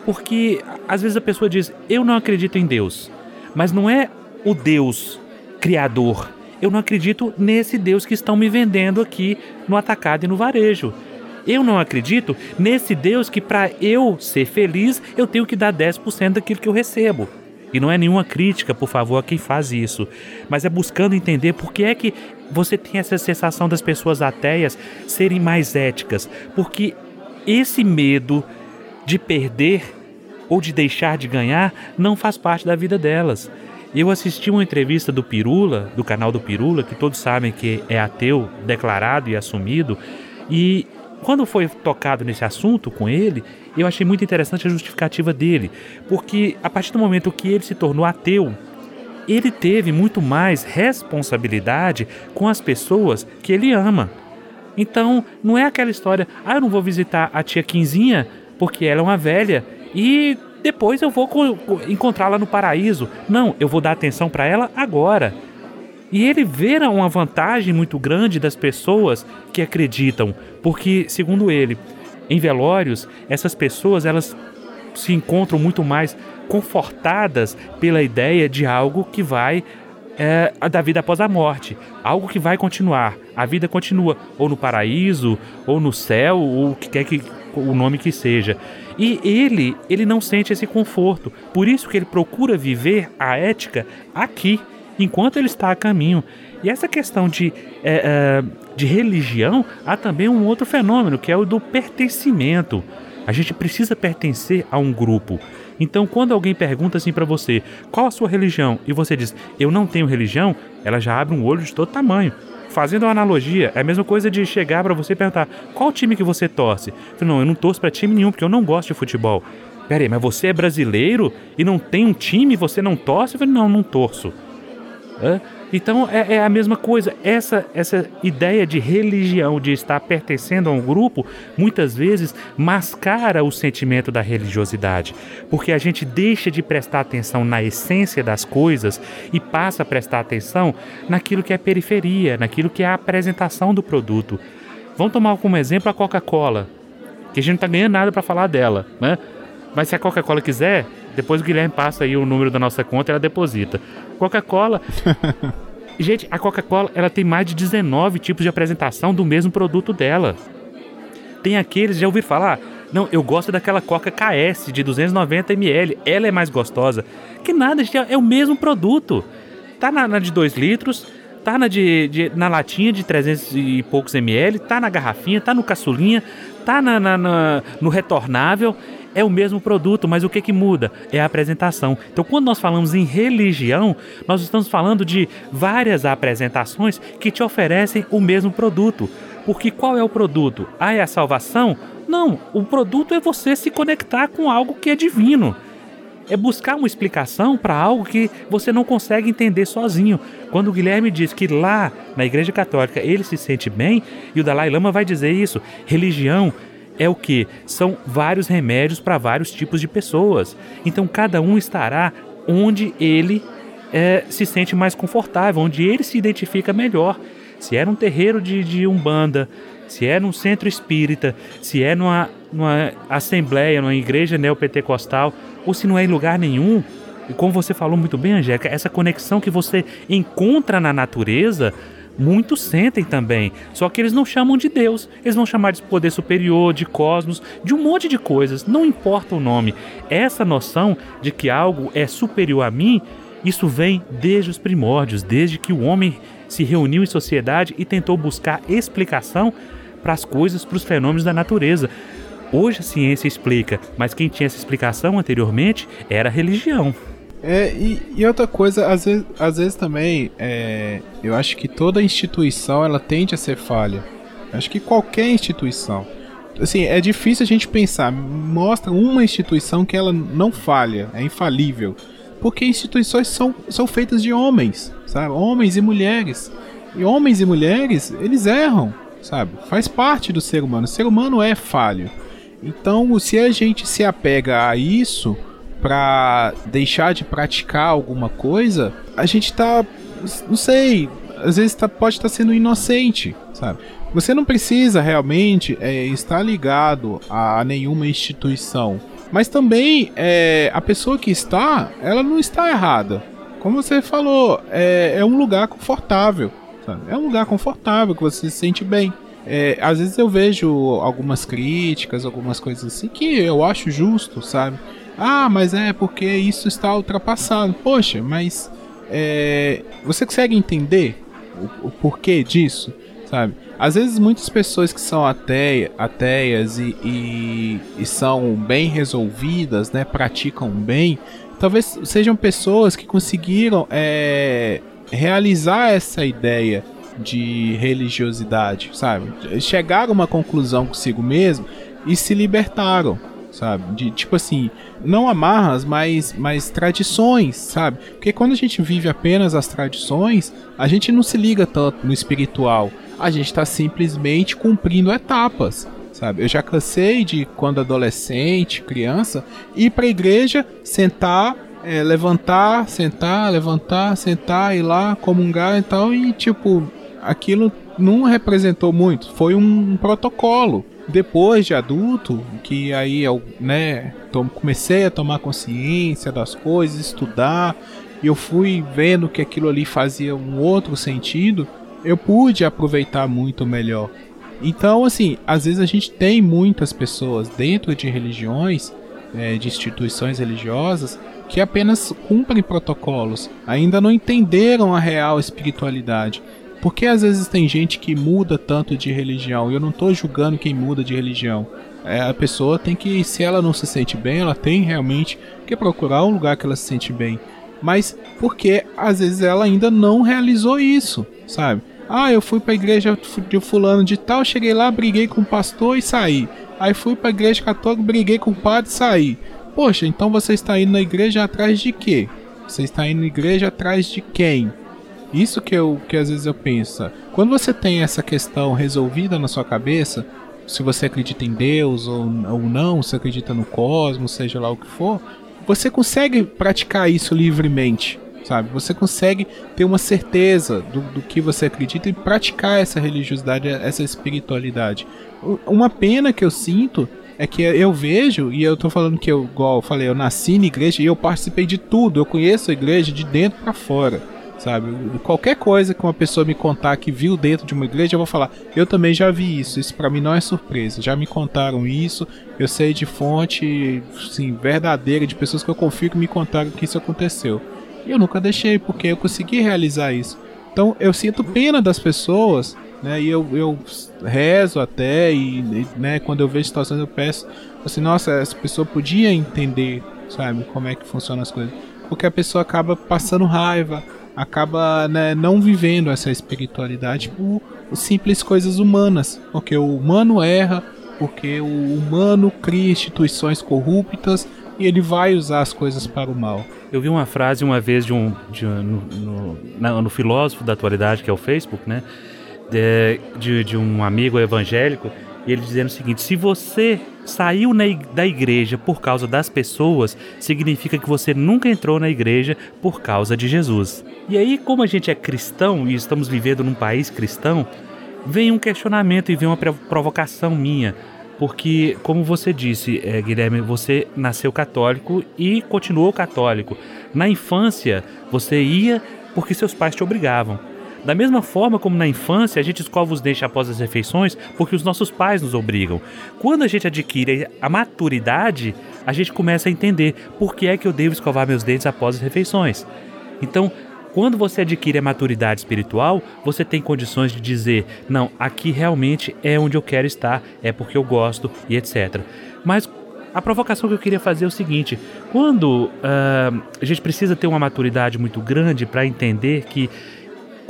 Porque às vezes a pessoa diz: Eu não acredito em Deus. Mas não é o Deus criador. Eu não acredito nesse Deus que estão me vendendo aqui no atacado e no varejo. Eu não acredito nesse Deus que, para eu ser feliz, eu tenho que dar 10% daquilo que eu recebo. E não é nenhuma crítica, por favor, a quem faz isso, mas é buscando entender por que é que você tem essa sensação das pessoas ateias serem mais éticas. Porque esse medo de perder ou de deixar de ganhar não faz parte da vida delas. Eu assisti uma entrevista do Pirula, do canal do Pirula, que todos sabem que é ateu declarado e assumido, e quando foi tocado nesse assunto com ele, eu achei muito interessante a justificativa dele, porque a partir do momento que ele se tornou ateu, ele teve muito mais responsabilidade com as pessoas que ele ama. Então, não é aquela história, ah, eu não vou visitar a tia Quinzinha porque ela é uma velha e depois eu vou encontrá-la no paraíso. Não, eu vou dar atenção para ela agora. E ele vê uma vantagem muito grande das pessoas que acreditam, porque, segundo ele, em velórios, essas pessoas elas se encontram muito mais confortadas pela ideia de algo que vai é, da vida após a morte, algo que vai continuar. A vida continua ou no paraíso, ou no céu, ou o que quer que o nome que seja. E ele, ele não sente esse conforto. Por isso que ele procura viver a ética aqui, enquanto ele está a caminho. E essa questão de, é, é, de religião, há também um outro fenômeno, que é o do pertencimento. A gente precisa pertencer a um grupo. Então, quando alguém pergunta assim para você, qual a sua religião? E você diz, eu não tenho religião, ela já abre um olho de todo tamanho. Fazendo uma analogia, é a mesma coisa de chegar para você e perguntar qual time que você torce. Eu não, eu não torço para time nenhum porque eu não gosto de futebol. Pera aí, mas você é brasileiro e não tem um time, você não torce? Eu falei, não, não torço. Então é, é, a mesma coisa. Essa, essa ideia de religião, de estar pertencendo a um grupo, muitas vezes mascara o sentimento da religiosidade, porque a gente deixa de prestar atenção na essência das coisas e passa a prestar atenção naquilo que é periferia, naquilo que é a apresentação do produto. Vamos tomar como exemplo a Coca-Cola, que a gente não está ganhando nada para falar dela, né? Mas se a Coca-Cola quiser, depois o Guilherme passa aí o número da nossa conta e ela deposita. Coca-Cola. Gente, a Coca-Cola ela tem mais de 19 tipos de apresentação do mesmo produto dela. Tem aqueles, já ouviram falar? Não, eu gosto daquela Coca KS de 290 ml, ela é mais gostosa. Que nada, gente, é o mesmo produto. Tá na, na de 2 litros, tá na, de, de, na latinha de 300 e poucos ml, tá na garrafinha, tá no caçulinha, tá na, na, na no retornável é o mesmo produto, mas o que, que muda? É a apresentação. Então, quando nós falamos em religião, nós estamos falando de várias apresentações que te oferecem o mesmo produto. Porque qual é o produto? Ah, é a salvação? Não, o produto é você se conectar com algo que é divino. É buscar uma explicação para algo que você não consegue entender sozinho. Quando o Guilherme diz que lá na Igreja Católica ele se sente bem, e o Dalai Lama vai dizer isso, religião é o que? São vários remédios para vários tipos de pessoas. Então cada um estará onde ele é, se sente mais confortável, onde ele se identifica melhor. Se é num terreiro de, de Umbanda, se é num centro espírita, se é numa, numa assembleia, numa igreja neopentecostal, ou se não é em lugar nenhum. E como você falou muito bem, Angélica, essa conexão que você encontra na natureza, muitos sentem também. Só que eles não chamam de Deus, eles vão chamar de poder superior, de cosmos, de um monte de coisas, não importa o nome. Essa noção de que algo é superior a mim, isso vem desde os primórdios, desde que o homem se reuniu em sociedade e tentou buscar explicação para as coisas, para os fenômenos da natureza. Hoje a ciência explica, mas quem tinha essa explicação anteriormente era a religião. É, e, e, outra coisa, às vezes, às vezes também, é, eu acho que toda instituição ela tende a ser falha. Acho que qualquer instituição. Assim, é difícil a gente pensar, mostra uma instituição que ela não falha, é infalível. Porque instituições são, são feitas de homens, sabe? Homens e mulheres. E homens e mulheres, eles erram, sabe? Faz parte do ser humano. O ser humano é falho. Então, se a gente se apega a isso para deixar de praticar alguma coisa, a gente tá, não sei, às vezes tá, pode estar tá sendo inocente, sabe? Você não precisa realmente é, estar ligado a nenhuma instituição, mas também é, a pessoa que está, ela não está errada. Como você falou, é, é um lugar confortável, sabe? é um lugar confortável que você se sente bem. É, às vezes eu vejo algumas críticas, algumas coisas assim que eu acho justo, sabe? Ah, mas é porque isso está ultrapassado. Poxa, mas é, você consegue entender o, o, porquê disso, sabe? Às vezes muitas pessoas que são ateia, ateias e, e, e são bem resolvidas, né, praticam bem, talvez sejam pessoas que conseguiram é, realizar essa ideia de religiosidade, sabe? Chegaram a uma conclusão consigo mesmo e se libertaram, sabe? De tipo assim, não amarras, mas, mas tradições, sabe? Porque quando a gente vive apenas as tradições, a gente não se liga tanto no espiritual. A gente está simplesmente cumprindo etapas, sabe? Eu já cansei de quando adolescente, criança, ir para a igreja, sentar, é, levantar, sentar, levantar, sentar, ir lá, comungar e tal, e tipo, aquilo não representou muito, foi um protocolo. Depois de adulto, que aí eu, né, comecei a tomar consciência das coisas, estudar, e eu fui vendo que aquilo ali fazia um outro sentido, eu pude aproveitar muito melhor. Então, assim, às vezes a gente tem muitas pessoas dentro de religiões, é, de instituições religiosas, que apenas cumprem protocolos, ainda não entenderam a real espiritualidade. Porque às vezes tem gente que muda tanto de religião, e eu não estou julgando quem muda de religião. É, a pessoa tem que, se ela não se sente bem, ela tem realmente que procurar um lugar que ela se sente bem. Mas porque às vezes ela ainda não realizou isso, sabe? Ah, eu fui para a igreja de fulano de tal, cheguei lá, briguei com o pastor e saí. Aí fui para a igreja católica, briguei com o padre e saí. Poxa, então você está indo na igreja atrás de quê? Você está indo na igreja atrás de quem? Isso que eu que às vezes eu penso. Quando você tem essa questão resolvida na sua cabeça, se você acredita em Deus ou, ou não, se acredita no cosmos, seja lá o que for, você consegue praticar isso livremente, sabe? Você consegue ter uma certeza do, do que você acredita e praticar essa religiosidade, essa espiritualidade. Uma pena que eu sinto é que eu vejo, e eu tô falando que eu, igual eu falei, eu nasci na igreja e eu participei de tudo, eu conheço a igreja de dentro para fora sabe? Qualquer coisa que uma pessoa me contar que viu dentro de uma igreja, eu vou falar, eu também já vi isso, isso para mim não é surpresa, já me contaram isso, eu sei de fonte, sim, verdadeira, de pessoas que eu confio que me contaram que isso aconteceu. E eu nunca deixei, porque eu consegui realizar isso. Então eu sinto pena das pessoas, né? E eu, eu rezo até, e né, quando eu vejo situações eu peço, assim, nossa, essa pessoa podia entender, sabe, como é que funcionam as coisas. Porque a pessoa acaba passando raiva, acaba né, não vivendo essa espiritualidade por simples coisas humanas, porque o humano erra, porque o humano cria instituições corruptas e ele vai usar as coisas para o mal. Eu vi uma frase uma vez de um, de um no, no, no, filósofo da atualidade, que é o Facebook, né? De, de, de um amigo evangélico, e ele dizendo o seguinte: se você saiu da igreja por causa das pessoas, significa que você nunca entrou na igreja por causa de Jesus. E aí, como a gente é cristão e estamos vivendo num país cristão, vem um questionamento e vem uma provocação minha. Porque, como você disse, é, Guilherme, você nasceu católico e continuou católico. Na infância, você ia porque seus pais te obrigavam. Da mesma forma como na infância a gente escova os dentes após as refeições porque os nossos pais nos obrigam. Quando a gente adquire a maturidade, a gente começa a entender por que é que eu devo escovar meus dentes após as refeições. Então, quando você adquire a maturidade espiritual, você tem condições de dizer: não, aqui realmente é onde eu quero estar, é porque eu gosto e etc. Mas a provocação que eu queria fazer é o seguinte: quando uh, a gente precisa ter uma maturidade muito grande para entender que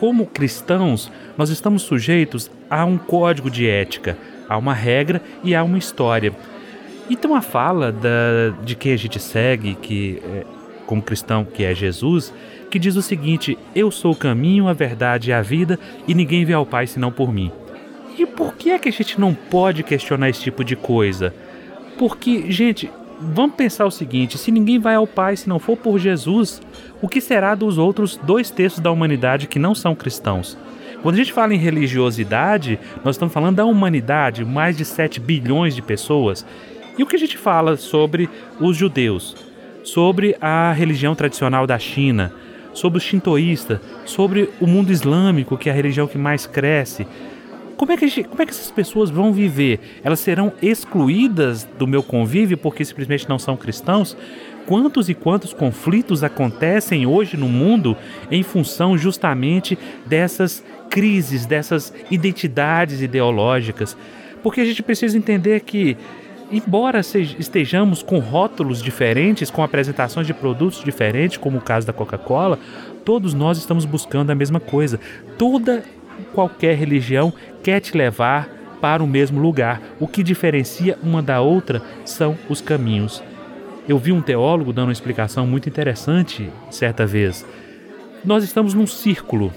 como cristãos, nós estamos sujeitos a um código de ética, a uma regra e a uma história. Então a fala da, de quem a gente segue, que é, como cristão, que é Jesus, que diz o seguinte: Eu sou o caminho, a verdade e a vida, e ninguém vê ao Pai senão por mim. E por que é que a gente não pode questionar esse tipo de coisa? Porque, gente, vamos pensar o seguinte: se ninguém vai ao Pai se não for por Jesus, o que será dos outros dois terços da humanidade que não são cristãos? Quando a gente fala em religiosidade, nós estamos falando da humanidade, mais de 7 bilhões de pessoas. E o que a gente fala sobre os judeus, sobre a religião tradicional da China, sobre o shintoísta, sobre o mundo islâmico, que é a religião que mais cresce, como é, que como é que essas pessoas vão viver? Elas serão excluídas do meu convívio porque simplesmente não são cristãos? Quantos e quantos conflitos acontecem hoje no mundo em função justamente dessas crises, dessas identidades ideológicas? Porque a gente precisa entender que embora estejamos com rótulos diferentes, com apresentações de produtos diferentes, como o caso da Coca-Cola, todos nós estamos buscando a mesma coisa. Toda qualquer religião quer te levar para o mesmo lugar. O que diferencia uma da outra são os caminhos. Eu vi um teólogo dando uma explicação muito interessante certa vez. Nós estamos num círculo.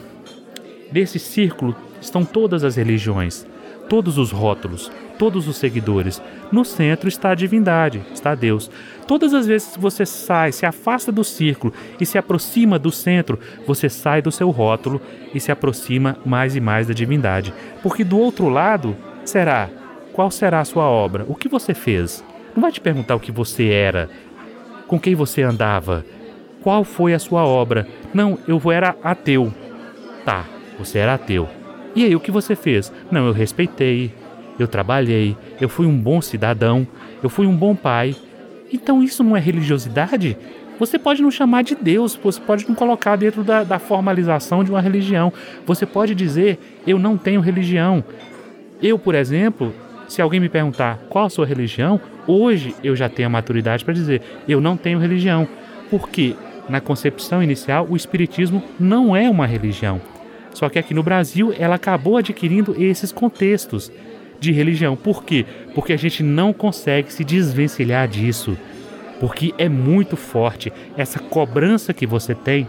Nesse círculo estão todas as religiões, todos os rótulos, todos os seguidores. No centro está a divindade, está Deus. Todas as vezes que você sai, se afasta do círculo e se aproxima do centro, você sai do seu rótulo e se aproxima mais e mais da divindade. Porque do outro lado, será qual será a sua obra? O que você fez? Não vai te perguntar o que você era, com quem você andava, qual foi a sua obra. Não, eu era ateu. Tá, você era ateu. E aí, o que você fez? Não, eu respeitei, eu trabalhei, eu fui um bom cidadão, eu fui um bom pai. Então isso não é religiosidade? Você pode não chamar de Deus, você pode não colocar dentro da, da formalização de uma religião. Você pode dizer, eu não tenho religião. Eu, por exemplo, se alguém me perguntar qual a sua religião, hoje eu já tenho a maturidade para dizer, eu não tenho religião. Porque na concepção inicial, o Espiritismo não é uma religião. Só que aqui no Brasil ela acabou adquirindo esses contextos de religião. Por quê? Porque a gente não consegue se desvencilhar disso. Porque é muito forte essa cobrança que você tem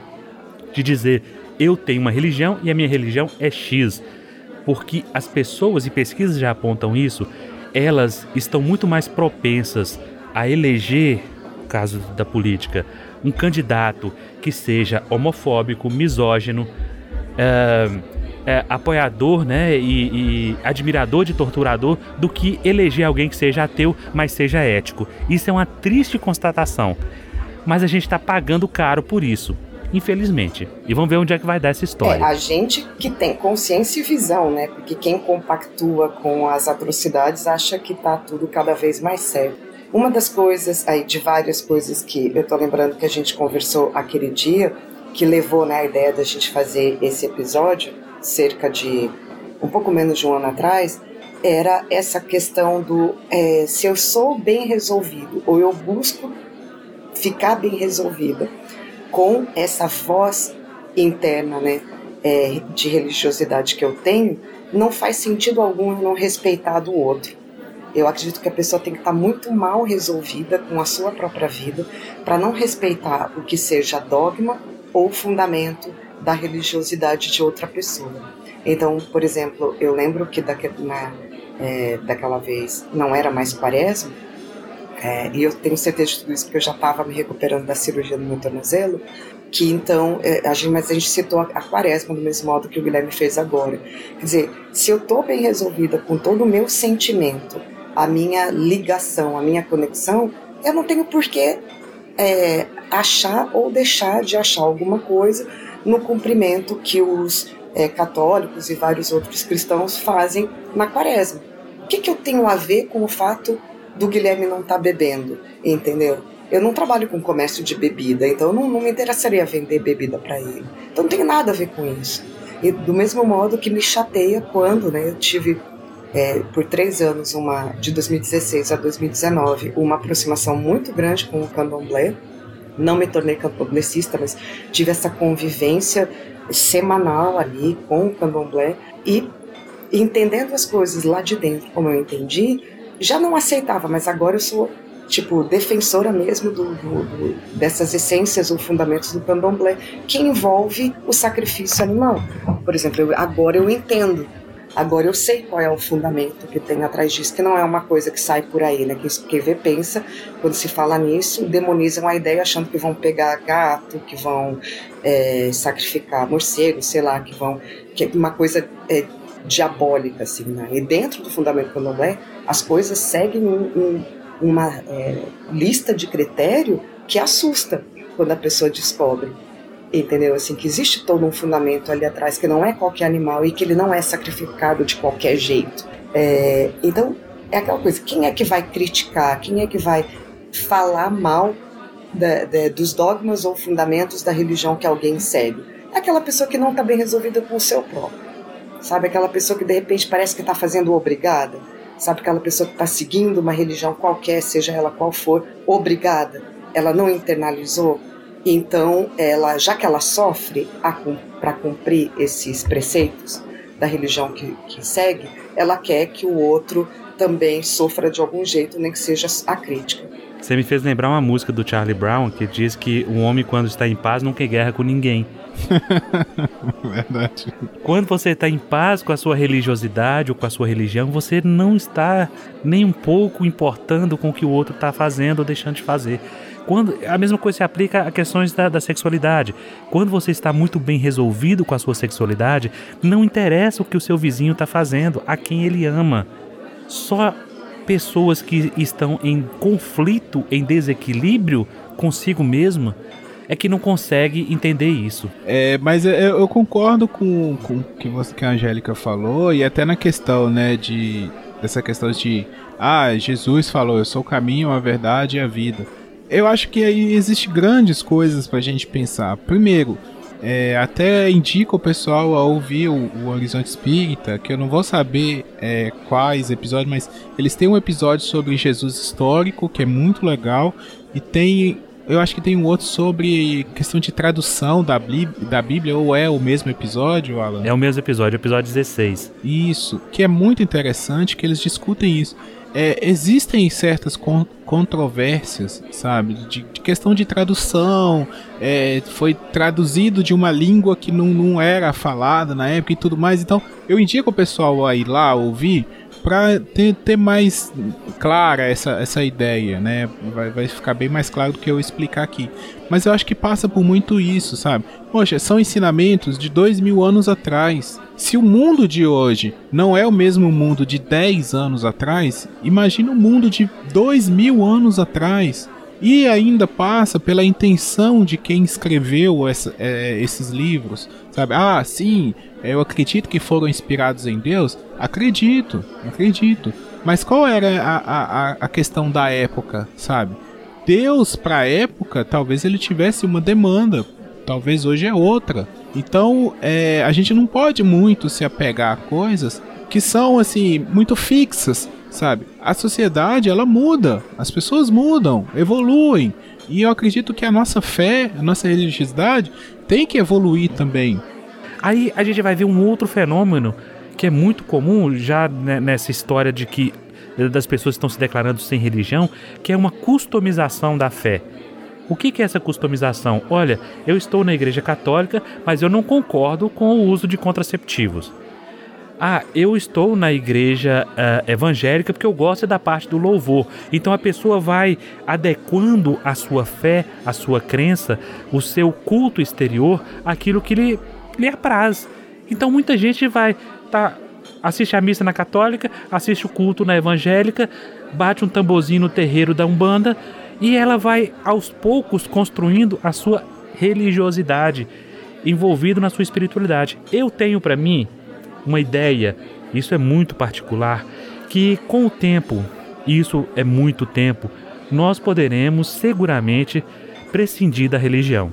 de dizer eu tenho uma religião e a minha religião é X. Porque as pessoas, e pesquisas já apontam isso, elas estão muito mais propensas a eleger, no caso da política, um candidato que seja homofóbico, misógino, uh, é, apoiador né, e, e, admirador de torturador do que eleger alguém que seja ateu, mas seja ético. Isso é uma triste constatação. Mas a gente está pagando caro por isso, infelizmente. E vamos ver onde é que vai dar essa história. É, a gente que tem consciência e visão, né? Porque quem compactua com as atrocidades acha que está tudo cada vez mais sério. Uma das coisas, aí de várias coisas que eu tô lembrando que a gente conversou aquele dia, que levou né, a ideia da gente fazer esse episódio, cerca de um pouco menos de um ano atrás, era essa questão do é, se eu sou bem resolvido ou eu busco ficar bem resolvida com essa voz interna, né, é, de religiosidade que eu tenho, não faz sentido algum não respeitar do outro. Eu acredito que a pessoa tem que estar muito mal resolvida com a sua própria vida para não respeitar o que seja dogma ou fundamento da religiosidade de outra pessoa. Então, por exemplo, eu lembro que daquele, na, é, daquela vez não era mais quaresma, é, e eu tenho certeza de tudo isso porque eu já estava me recuperando da cirurgia do meu tornozelo, que então, é, a gente, mas a gente citou a, a quaresma do mesmo modo que o Guilherme fez agora. Quer dizer, se eu estou bem resolvida com todo o meu sentimento, a minha ligação, a minha conexão, eu não tenho por que é, achar ou deixar de achar alguma coisa no cumprimento que os é, católicos e vários outros cristãos fazem na quaresma. O que, que eu tenho a ver com o fato do Guilherme não estar tá bebendo, entendeu? Eu não trabalho com comércio de bebida, então não, não me interessaria vender bebida para ele. Então não tem nada a ver com isso. E do mesmo modo que me chateia quando né, eu tive é, por três anos, uma de 2016 a 2019, uma aproximação muito grande com o candomblé. Não me tornei candomblessista, mas tive essa convivência semanal ali com o candomblé e entendendo as coisas lá de dentro como eu entendi, já não aceitava, mas agora eu sou tipo defensora mesmo do, do, dessas essências ou fundamentos do candomblé que envolve o sacrifício animal. Por exemplo, eu, agora eu entendo Agora eu sei qual é o fundamento que tem atrás disso, que não é uma coisa que sai por aí, né? Que quem vê pensa, quando se fala nisso, demonizam a ideia achando que vão pegar gato, que vão é, sacrificar morcego, sei lá, que vão. que é uma coisa é, diabólica, assim, né? E dentro do fundamento candomblé, as coisas seguem um, um, uma é, lista de critério que assusta quando a pessoa descobre entendeu? Assim, que existe todo um fundamento ali atrás, que não é qualquer animal e que ele não é sacrificado de qualquer jeito. É, então, é aquela coisa, quem é que vai criticar, quem é que vai falar mal da, da, dos dogmas ou fundamentos da religião que alguém segue? É aquela pessoa que não está bem resolvida com o seu próprio. Sabe, aquela pessoa que de repente parece que está fazendo obrigada. Sabe, aquela pessoa que está seguindo uma religião qualquer, seja ela qual for, obrigada. Ela não internalizou, então, ela, já que ela sofre para cumprir esses preceitos da religião que, que segue, ela quer que o outro também sofra de algum jeito, nem que seja a crítica. Você me fez lembrar uma música do Charlie Brown que diz que um homem, quando está em paz, não quer guerra com ninguém. Verdade. Quando você está em paz com a sua religiosidade ou com a sua religião, você não está nem um pouco importando com o que o outro está fazendo ou deixando de fazer. Quando a mesma coisa se aplica a questões da, da, sexualidade. Quando você está muito bem resolvido com a sua sexualidade, não interessa o que o seu vizinho está fazendo, a quem ele ama. Só pessoas que estão em conflito, em desequilíbrio consigo mesma, é que não consegue entender isso. É, mas eu, eu concordo com, com o que, você, que a Angélica falou, e até na questão, né, de dessa questão de ah, Jesus falou, eu sou o caminho, a verdade e a vida eu acho que aí existe grandes coisas pra gente pensar. Primeiro, é, até indico o pessoal a ouvir o, o, Horizonte Espírita, que eu não vou saber é, quais episódios, mas eles têm um episódio sobre Jesus histórico, que é muito legal, e tem. Eu acho que tem um outro sobre questão de tradução da, da Bíblia, ou é o mesmo episódio, Alan? É o mesmo episódio, episódio 16. Isso, que é muito interessante que eles discutem isso é, existem certas con controvérsias, sabe? De, de, questão de tradução, é, foi traduzido de uma língua que não, não era falada na época e tudo mais. Então, eu indico o pessoal a ir lá ouvir para ter, ter mais clara essa, essa ideia, né? Vai, vai ficar bem mais claro do que eu explicar aqui. Mas eu acho que passa por muito isso, sabe? Poxa, são ensinamentos de dois mil anos atrás. Se o mundo de hoje não é o mesmo mundo de 10 anos atrás, imagina o mundo de dois mil anos atrás. E ainda passa pela intenção de quem escreveu essa, é, esses livros, sabe? Ah, sim, eu acredito que foram inspirados em Deus. Acredito, acredito. Mas qual era a, a, a questão da época, sabe? Deus, para a época, talvez ele tivesse uma demanda, talvez hoje é outra. Então, é, a gente não pode muito se apegar a coisas que são assim muito fixas, sabe? A sociedade ela muda, as pessoas mudam, evoluem. E eu acredito que a nossa fé, a nossa religiosidade tem que evoluir também. Aí a gente vai ver um outro fenômeno que é muito comum já nessa história de que das pessoas que estão se declarando sem religião, que é uma customização da fé. O que, é essa customização? Olha, eu estou na igreja católica, mas eu não concordo com o uso de contraceptivos. Ah, eu estou na igreja uh, evangélica porque eu gosto da parte do louvor. Então a pessoa vai adequando a sua fé, a sua crença, o seu culto exterior, aquilo que lhe, lhe apraz. Então muita gente vai tá, assiste a missa na católica, assiste o culto na evangélica, bate um tamborzinho no terreiro da Umbanda e ela vai aos poucos construindo a sua religiosidade, envolvido na sua espiritualidade. Eu tenho para mim uma ideia, isso é muito particular, que com o tempo, isso é muito tempo, nós poderemos seguramente prescindir da religião.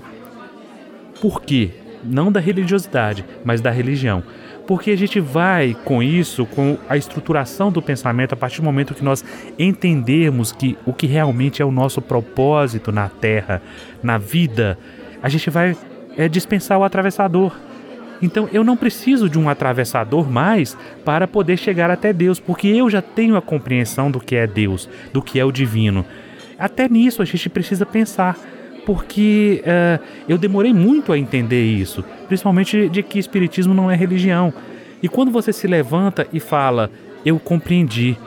Por quê? Não da religiosidade, mas da religião. Porque a gente vai com isso, com a estruturação do pensamento, a partir do momento que nós entendermos que o que realmente é o nosso propósito na Terra, na vida, a gente vai é, dispensar o atravessador. Então eu não preciso de um atravessador mais para poder chegar até Deus, porque eu já tenho a compreensão do que é Deus, do que é o divino. Até nisso a gente precisa pensar, porque uh, eu demorei muito a entender isso, principalmente de que Espiritismo não é religião. E quando você se levanta e fala, eu compreendi,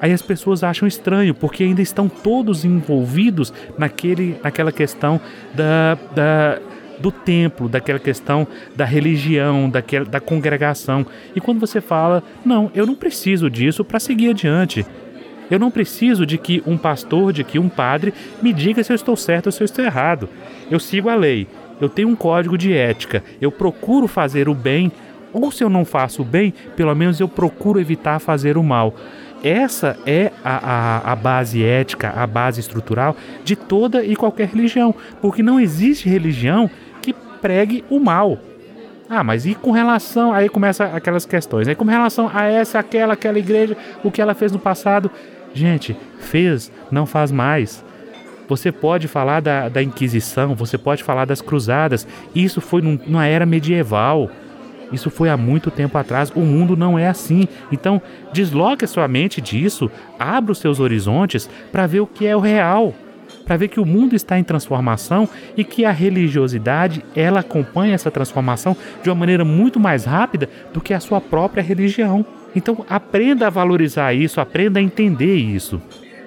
aí as pessoas acham estranho, porque ainda estão todos envolvidos naquele, naquela questão da, da do templo, daquela questão da religião, daquela, da congregação. E quando você fala, não, eu não preciso disso para seguir adiante. Eu não preciso de que um pastor, de que um padre me diga se eu estou certo ou se eu estou errado. Eu sigo a lei, eu tenho um código de ética, eu procuro fazer o bem, ou se eu não faço o bem, pelo menos eu procuro evitar fazer o mal. Essa é a, a, a, base ética, a base estrutural de toda e qualquer religião, porque não existe religião pregue o mal. Ah, mas e com relação. Aí começa aquelas questões. Aí com relação a essa, aquela, aquela igreja, o que ela fez no passado. Gente, fez, não faz mais. Você pode falar da, da Inquisição, você pode falar das Cruzadas. Isso foi num, numa era medieval. Isso foi há muito tempo atrás. O mundo não é assim. Então, desloque a sua mente disso, abra os seus horizontes para ver o que é o real para ver que o mundo está em transformação e que a religiosidade ela acompanha essa transformação de uma maneira muito mais rápida do que a sua própria religião. Então aprenda a valorizar isso, aprenda a entender isso.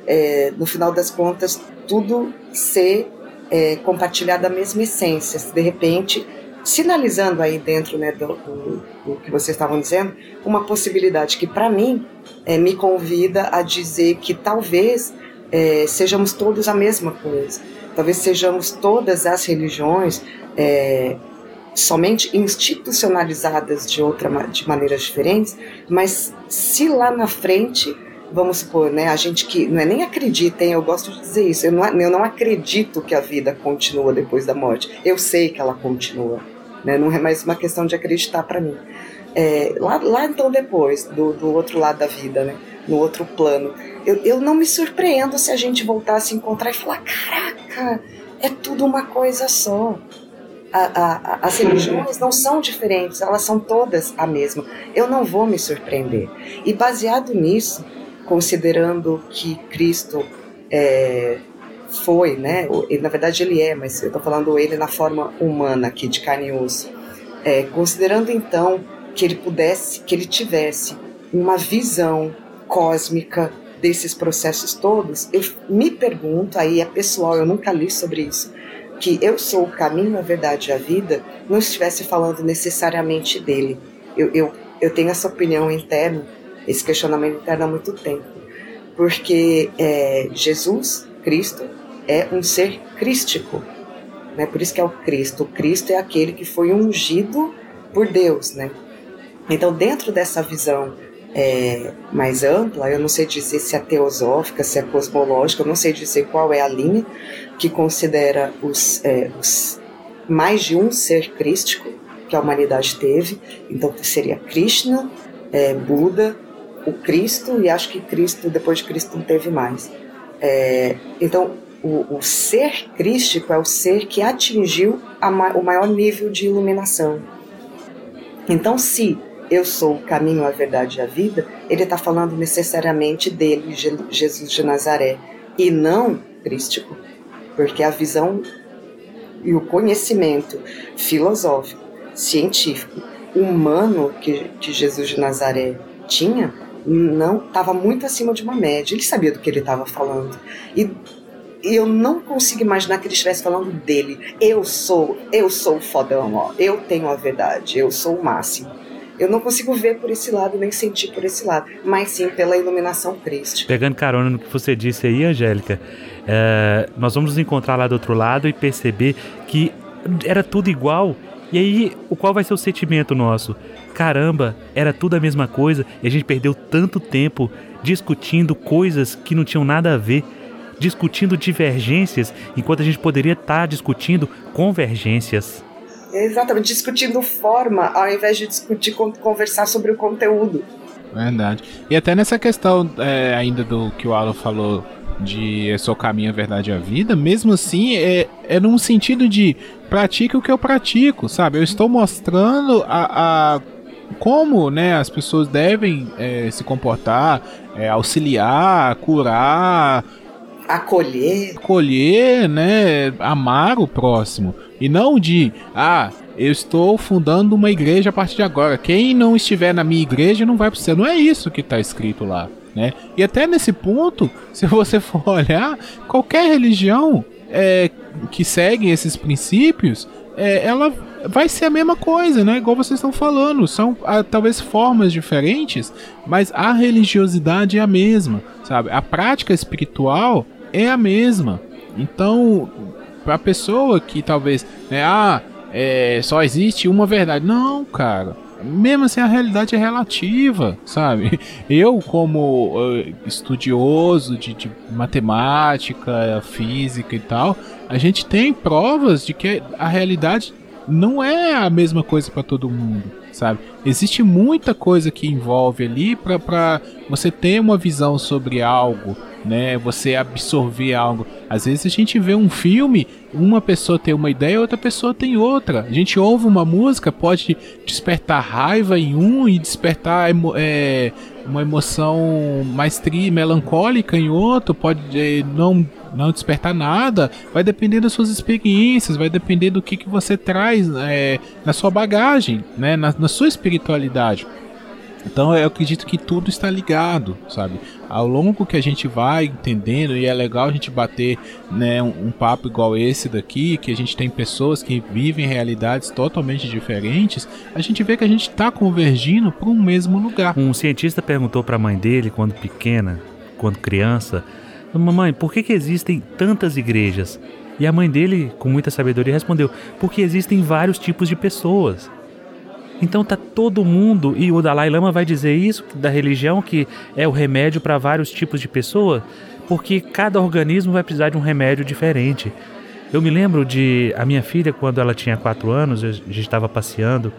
É, no final das contas, tudo ser é, compartilhar da mesma essência. De repente, sinalizando aí dentro né, do, do, do que vocês estavam dizendo, uma possibilidade que para mim é, me convida a dizer que talvez é, sejamos todos a mesma coisa. Talvez sejamos todas as religiões é, somente institucionalizadas de outra de maneiras diferentes, mas se lá na frente vamos supor, né, a gente que não é nem acredita, hein, eu gosto de dizer isso, eu não, eu não acredito que a vida continua depois da morte, eu sei que ela continua, né, não é mais uma questão de acreditar para mim. É, lá, lá então depois, do, do outro lado da vida, né, no outro plano, eu, eu não me surpreendo se a gente voltar a se encontrar e falar: caraca, é tudo uma coisa só. As religiões não são diferentes, elas são todas a mesma. Eu não vou me surpreender. E baseado nisso, considerando que Cristo é, foi, né? Na verdade ele é, mas eu estou falando ele na forma humana aqui de carne e osso. É, considerando então que ele pudesse, que ele tivesse uma visão cósmica desses processos todos, eu me pergunto, aí é pessoal, eu nunca li sobre isso, que eu sou o caminho, a verdade e a vida, não estivesse falando necessariamente dele. Eu, eu, eu tenho essa opinião interna, esse questionamento interno há muito tempo. Porque é, Jesus, Cristo, é um ser crístico. Né? Por isso que é o Cristo. O Cristo é aquele que foi ungido por Deus. Né? Então, dentro dessa visão é, mais ampla, eu não sei dizer se é teosófica, se é cosmológica, eu não sei dizer qual é a linha que considera os, é, os mais de um ser crístico que a humanidade teve. Então seria Krishna, é, Buda, o Cristo, e acho que Cristo, depois de Cristo, não teve mais. É, então, O, o ser crístico é o ser que atingiu ma o maior nível de iluminação. Então, se eu sou o caminho, a verdade e a vida, ele está falando necessariamente dele, Jesus de Nazaré, e não crístico, porque a visão e o conhecimento filosófico, científico, humano que, que Jesus de Nazaré tinha, não estava muito acima de uma média. Ele sabia do que ele estava falando. E, e, eu não consigo imaginar que ele estivesse falando dele. Eu sou, eu sou o fodão, ó. Eu tenho a verdade, eu sou o máximo. Eu não consigo ver por esse lado, nem sentir por esse lado, mas sim pela iluminação Cristo. Pegando carona no que você disse aí, Angélica, é, nós vamos nos encontrar lá do outro lado e perceber que era tudo igual. E aí, o qual vai ser o sentimento nosso? Caramba, era tudo a mesma coisa e a gente perdeu tanto tempo discutindo coisas que não tinham nada a ver, discutindo divergências, enquanto a gente poderia estar discutindo convergências. Exatamente, discutindo forma ao invés de discutir, conversar sobre o conteúdo. Verdade. E até nessa questão é, ainda do que o Alan falou de é só caminho, a verdade e a vida, mesmo assim é, é num sentido de pratique o que eu pratico, sabe? Eu estou mostrando a, a como né, as pessoas devem é, se comportar, é, auxiliar, curar, acolher, acolher, né, amar o próximo e não de ah eu estou fundando uma igreja a partir de agora. Quem não estiver na minha igreja não vai para você. Não é isso que está escrito lá, né? E até nesse ponto, se você for olhar, qualquer religião é, que segue esses princípios, é, ela vai ser a mesma coisa, né? Igual vocês estão falando. São ah, talvez formas diferentes, mas a religiosidade é a mesma, sabe? A prática espiritual é a mesma. Então, para a pessoa que talvez, né, ah, é, só existe uma verdade. Não, cara. Mesmo assim, a realidade é relativa, sabe? Eu, como uh, estudioso de, de matemática, física e tal, a gente tem provas de que a realidade não é a mesma coisa para todo mundo, sabe? Existe muita coisa que envolve ali para você ter uma visão sobre algo, né? Você absorver algo. Às vezes a gente vê um filme, uma pessoa tem uma ideia, outra pessoa tem outra. A gente ouve uma música, pode despertar raiva em um e despertar é, uma emoção mais tri, melancólica em outro, pode é, não não despertar nada, vai depender das suas experiências, vai depender do que, que você traz é, na sua bagagem, né, na, na sua espiritualidade. Então eu acredito que tudo está ligado, sabe? Ao longo que a gente vai entendendo, e é legal a gente bater né, um, um, papo igual esse daqui, que a gente tem pessoas que vivem realidades totalmente diferentes, a gente vê que a gente está convergindo para um mesmo lugar. Um cientista perguntou para a mãe dele, quando pequena, quando criança, Mamãe, por que, que existem tantas igrejas? E a mãe dele, com muita sabedoria, respondeu: Porque existem vários tipos de pessoas. Então tá todo mundo, e o Dalai Lama vai dizer isso da religião, que é o remédio para vários tipos de pessoa, porque cada organismo vai precisar de um remédio diferente. Eu me lembro de a minha filha, quando ela tinha 4 anos, a gente estava passeando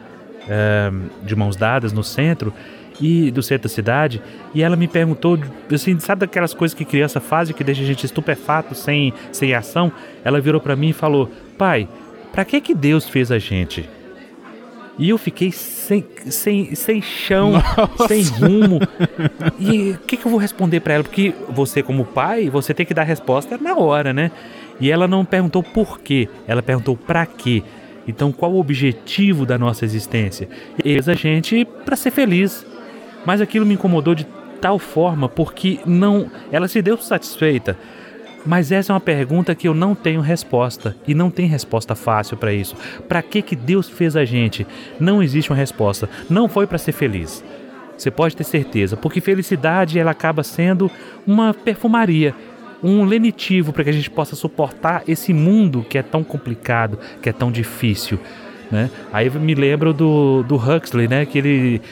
é, de mãos dadas no centro, e do centro da cidade, e ela me perguntou, assim, sabe daquelas coisas que criança faz que deixa a gente estupefato, sem, sem ação? Ela virou para mim e falou: "Pai, para que que Deus fez a gente?" E eu fiquei sem, sem, sem chão, Nossa. sem rumo. E o que, que eu vou responder para ela? Porque você, como pai, você tem que dar a resposta na hora, né? E ela não perguntou por quê, ela perguntou para quê. Então, qual o objetivo da nossa existência? Eis a gente para ser feliz, mas aquilo me incomodou de tal forma porque não, ela se deu satisfeita. Mas essa é uma pergunta que eu não tenho resposta e não tem resposta fácil para isso. Para que que Deus fez a gente? Não existe uma resposta. Não foi para ser feliz. Você pode ter certeza, porque felicidade ela acaba sendo uma perfumaria, um lenitivo para que a gente possa suportar esse mundo que é tão complicado, que é tão difícil. Né? Aí me lembro do, do Huxley, né? Que ele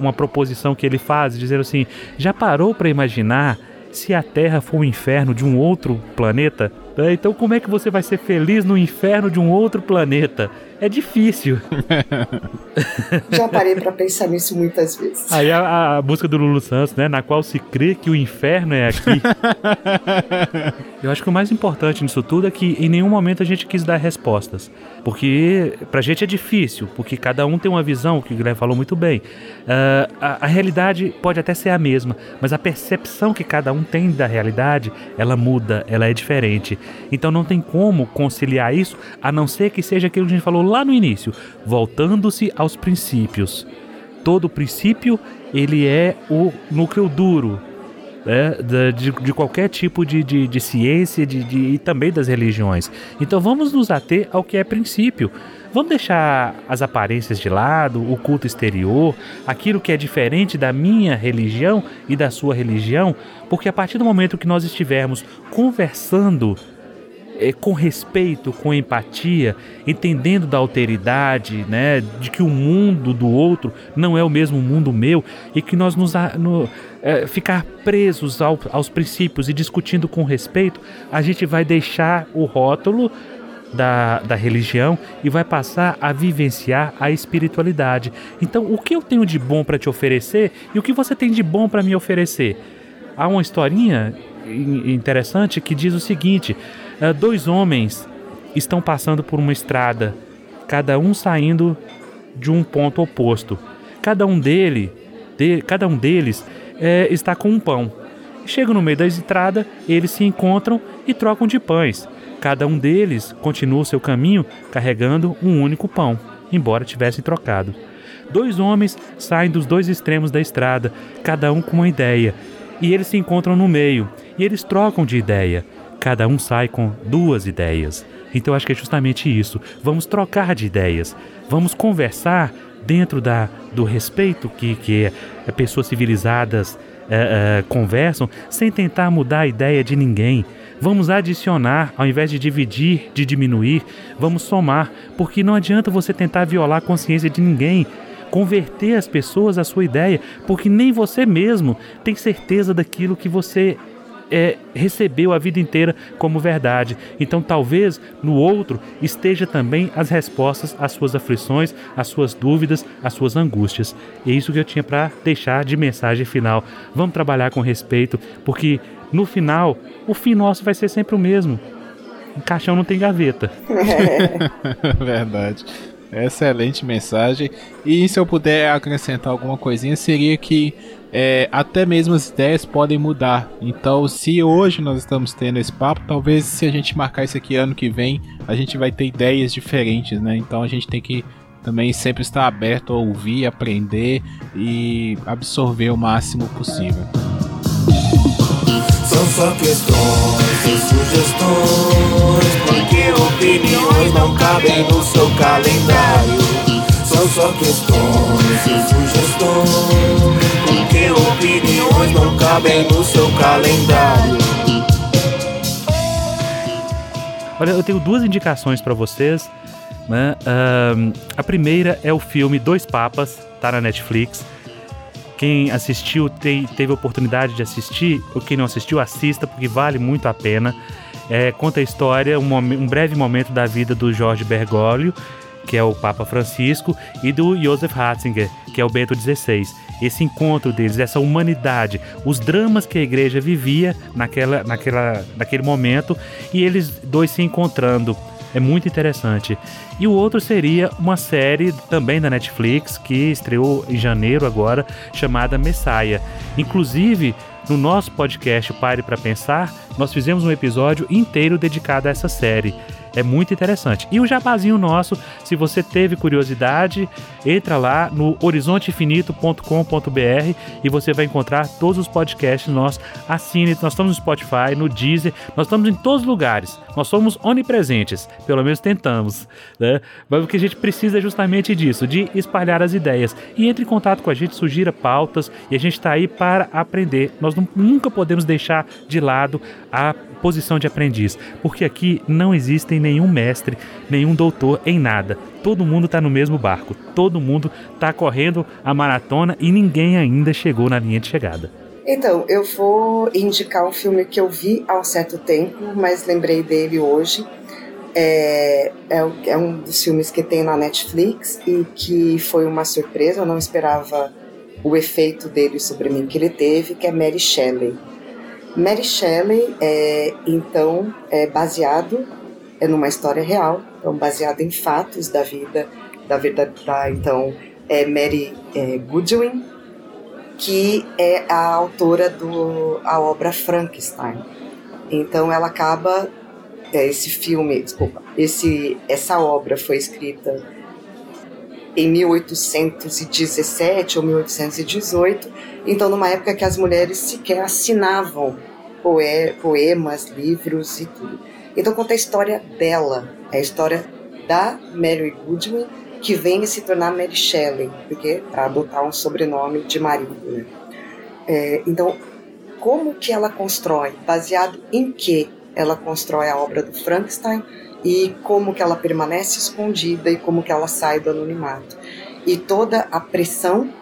uma proposição que ele faz, dizendo assim: já parou para imaginar se a Terra for um inferno de um outro planeta? Né? Então, como é que você vai ser feliz no inferno de um outro planeta? É difícil. Já parei para pensar nisso muitas vezes. Aí a, a, música do Lulu Santos, né? Na qual se crê que o inferno é aqui. Eu acho que o mais importante nisso tudo é que em nenhum momento a gente quis dar respostas. Porque pra gente é difícil, porque cada um tem uma visão, o que o Guilherme falou muito bem. Uh, a, a realidade pode até ser a mesma, mas a percepção que cada um tem da realidade, ela muda, ela é diferente. Então não tem como conciliar isso, a não ser que seja aquilo que a gente falou lá no início, voltando-se aos princípios. Todo princípio, ele é o núcleo duro, né, de, de, qualquer tipo de, de, de ciência de, de, e também das religiões. Então vamos nos ater ao que é princípio. Vamos deixar as aparências de lado, o culto exterior, aquilo que é diferente da minha religião e da sua religião, porque a partir do momento que nós estivermos conversando é, com respeito, com empatia, entendendo da alteridade, né, de que o mundo do outro não é o mesmo mundo meu e que nós nos no, é, ficar presos ao, aos princípios e discutindo com respeito, a gente vai deixar o rótulo da, da religião e vai passar a vivenciar a espiritualidade. Então, o que eu tenho de bom para te oferecer e o que você tem de bom para me oferecer? Há uma historinha interessante que diz o seguinte: uh, dois homens estão passando por uma estrada, cada um saindo de um ponto oposto. Cada um dele, de, cada um deles é, está com um pão. Chegam no meio da estrada, eles se encontram e trocam de pães. Cada um deles continua o seu caminho carregando um único pão, embora tivessem trocado. Dois homens saem dos dois extremos da estrada, cada um com uma ideia, e eles se encontram no meio, e eles trocam de ideia. Cada um sai com duas ideias. Então acho que é justamente isso. Vamos trocar de ideias. Vamos conversar dentro da, do respeito que, que é, pessoas civilizadas é, é, conversam, sem tentar mudar a ideia de ninguém. Vamos adicionar, ao invés de dividir, de diminuir, vamos somar, porque não adianta você tentar violar a consciência de ninguém converter as pessoas à sua ideia, porque nem você mesmo tem certeza daquilo que você é, recebeu a vida inteira como verdade. Então, talvez no outro esteja também as respostas às suas aflições, às suas dúvidas, às suas angústias. E é isso que eu tinha para deixar de mensagem final. Vamos trabalhar com respeito, porque no final, o fim nosso vai ser sempre o mesmo. O caixão não tem gaveta. Verdade. Excelente mensagem. E se eu puder acrescentar alguma coisinha, seria que é, até mesmo as ideias podem mudar. Então, se hoje nós estamos tendo esse papo, talvez se a gente marcar isso aqui ano que vem, a gente vai ter ideias diferentes, né? Então a gente tem que também sempre estar aberto a ouvir, aprender e absorver o máximo possível. São só questões e sugestões, porque opiniões não cabem no seu calendário. São só questões e sugestões, porque opiniões não cabem no seu calendário. Olha, eu tenho duas indicações para vocês. Né? Uh, a primeira é o filme Dois Papas, tá na Netflix. Quem assistiu tem, teve oportunidade de assistir, ou quem não assistiu, assista, porque vale muito a pena. É, conta a história, um, um, breve momento da vida do Jorge Bergoglio, que é o Papa Francisco, e do Joseph Ratzinger, que é o Bento XVI. Esse encontro deles, essa humanidade, os dramas que a igreja vivia naquela, naquela, naquele momento, e eles dois se encontrando. É muito interessante. E o outro seria uma série também da Netflix que estreou em janeiro agora, chamada Messiah. Inclusive, no nosso podcast Pare para Pensar, nós fizemos um episódio inteiro dedicado a essa série. É muito interessante. E o jabazinho nosso, se você teve curiosidade, entra lá no horizontefinito.com.br e você vai encontrar todos os podcasts nossos. Assine, nós estamos no Spotify, no Deezer, nós estamos em todos os lugares. Nós somos onipresentes, pelo menos tentamos. Né? Mas o que a gente precisa é justamente disso, de espalhar as ideias. E entre em contato com a gente, sugira pautas e a gente está aí para aprender. Nós não, nunca podemos deixar de lado a posição de aprendiz, porque aqui não existem nenhum mestre, nenhum doutor em nada. Todo mundo está no mesmo barco, todo mundo está correndo a maratona e ninguém ainda chegou na linha de chegada. Então, eu vou indicar um filme que eu vi há um certo tempo, mas lembrei dele hoje. É, é, é, um dos filmes que tem na Netflix e que foi uma surpresa, eu não esperava o efeito dele sobre mim que ele teve, que é Mary Shelley. Mary Shelley é, então, é baseado é numa história real, então baseado em fatos da vida, da vida da, então, é Mary é, Goodwin, que é a autora do a obra Frankenstein. Então ela acaba é, esse filme, desculpa, esse essa obra foi escrita em 1817 ou 1818, então numa época que as mulheres sequer assinavam poe poemas, livros e tudo. Então conta a história dela, a história da Mary Goodwin que vem se tornar Mary Shelley, porque para adotar um sobrenome de marido. Né? É, então, como que ela constrói? Baseado em que ela constrói a obra do Frankenstein e como que ela permanece escondida e como que ela sai do anonimato. E toda a pressão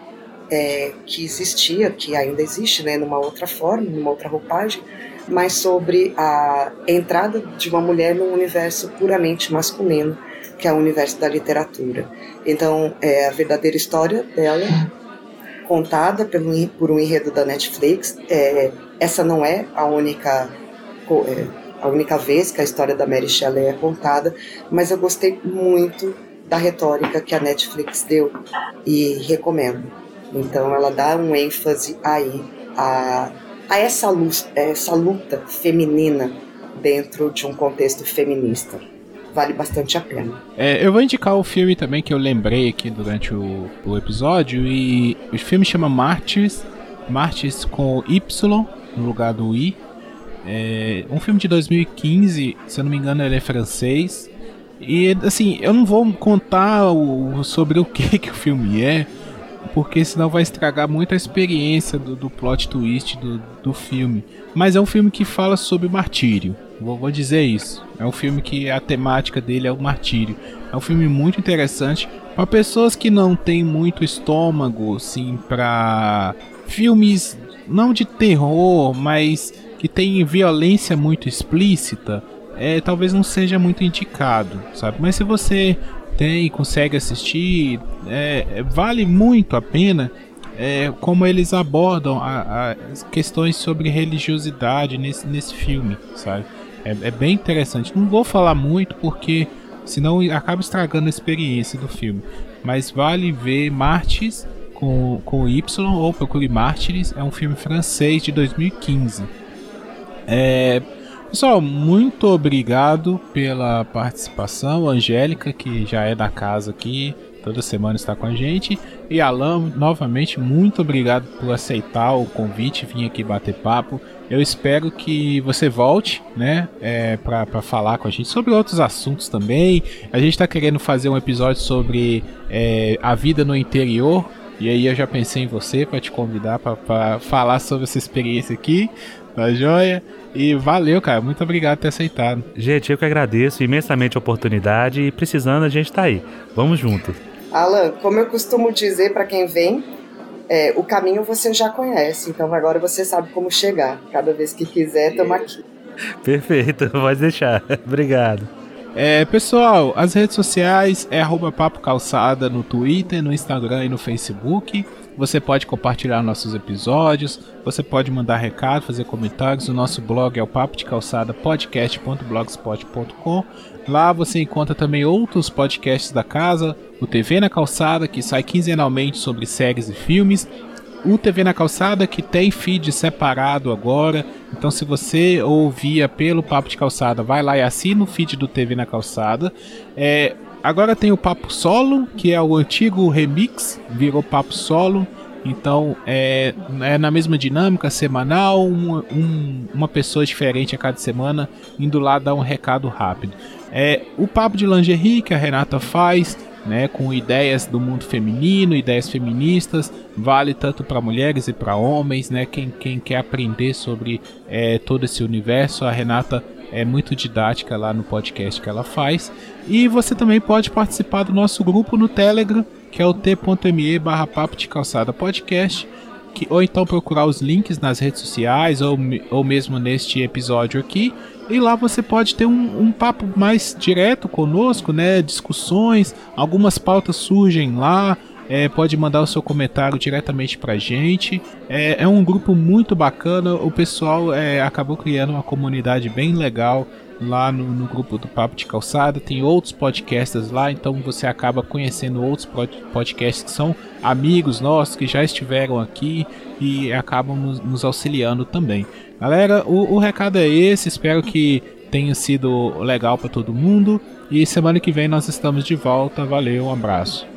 é, que existia, que ainda existe, né, numa outra forma, numa outra roupagem, mas sobre a entrada de uma mulher num universo puramente masculino que é o universo da literatura. Então, é a verdadeira história dela, contada pelo, por um enredo da Netflix. É, essa não é a única, é, a única vez que a história da Mary Shelley é contada, mas eu gostei muito da retórica que a Netflix deu e recomendo. Então, ela dá um ênfase aí a, a essa, luz, essa luta feminina dentro de um contexto feminista vale bastante a pena. É, eu vou indicar o filme também que eu lembrei aqui durante o, o episódio e o filme chama Martyrs, Martyrs com Y no lugar do I. É um filme de 2015, se eu não me engano ele é francês. E assim, eu não vou contar o, sobre o que, que o filme é, porque senão vai estragar muito a experiência do, do plot twist do, do filme. Mas é um filme que fala sobre martírio. Vou, vou, dizer isso. É um filme que a temática dele é o martírio. É um filme muito interessante para pessoas que não têm muito estômago, assim, para filmes não de terror, mas que tem violência muito explícita. É, talvez não seja muito indicado, sabe? Mas se você tem, consegue assistir, é, vale muito a pena é, como eles abordam a, as questões sobre religiosidade nesse, nesse filme, sabe? É, é, bem interessante. Não vou falar muito porque senão acaba estragando a experiência do filme. Mas vale ver Martyrs com, com Y ou procure Mártires. É um filme francês de 2015. É, pessoal, muito obrigado pela participação. Angélica, que já é da casa aqui, toda semana está com a gente. E Alan, novamente, muito obrigado por aceitar o convite, vir aqui bater papo. Eu espero que você volte, né, é, para falar com a gente sobre outros assuntos também. A gente está querendo fazer um episódio sobre é, a vida no interior. E aí eu já pensei em você para te convidar para falar sobre essa experiência aqui, tá joia? E valeu, cara. Muito obrigado por ter aceitado. Gente, eu que agradeço imensamente a oportunidade e precisando a gente tá aí. Vamos junto. Alan, como eu costumo dizer para quem vem, é, o caminho você já conhece, então agora você sabe como chegar. Cada vez que quiser, estamos aqui. Perfeito, pode deixar. Obrigado. É, pessoal, as redes sociais é arroba Papo Calçada no Twitter, no Instagram e no Facebook. Você pode compartilhar nossos episódios, você pode mandar recado, fazer comentários. O nosso blog é o papo de calçada podcast.blogspot.com. Lá você encontra também outros podcasts da casa, o TV na Calçada, que sai quinzenalmente sobre séries e filmes, o TV na Calçada, que tem feed separado agora. Então, se você ouvia pelo Papo de Calçada, vai lá e assina o feed do TV na Calçada. É, agora tem o Papo Solo, que é o antigo remix, virou Papo Solo. Então é, é na mesma dinâmica semanal, um, um, uma pessoa diferente a cada semana indo lá dar um recado rápido. É o papo de lingerie que a Renata faz, né, com ideias do mundo feminino, ideias feministas, vale tanto para mulheres e para homens, né? Quem, quem quer aprender sobre é, todo esse universo, a Renata é muito didática lá no podcast que ela faz. E você também pode participar do nosso grupo no Telegram, que é o t.me barra papo de calçada podcast, link ou então procurar os links nas redes sociais ou, ou mesmo neste episódio aqui. E lá você pode ter um, um papo mais direto conosco, né? Discussões, algumas pautas surgem lá. É, pode mandar o seu comentário diretamente pra gente. É, é um grupo muito bacana. O pessoal é, acabou criando uma comunidade bem legal lá no, no, grupo do Papo de Calçada. Tem outros podcasts lá, então você acaba conhecendo outros podcasts que são amigos nossos que já estiveram aqui e acabam nos, nos auxiliando também. Galera, o, o recado é esse. Espero que tenha sido legal para todo mundo. E semana que vem nós estamos de volta. Valeu, um abraço.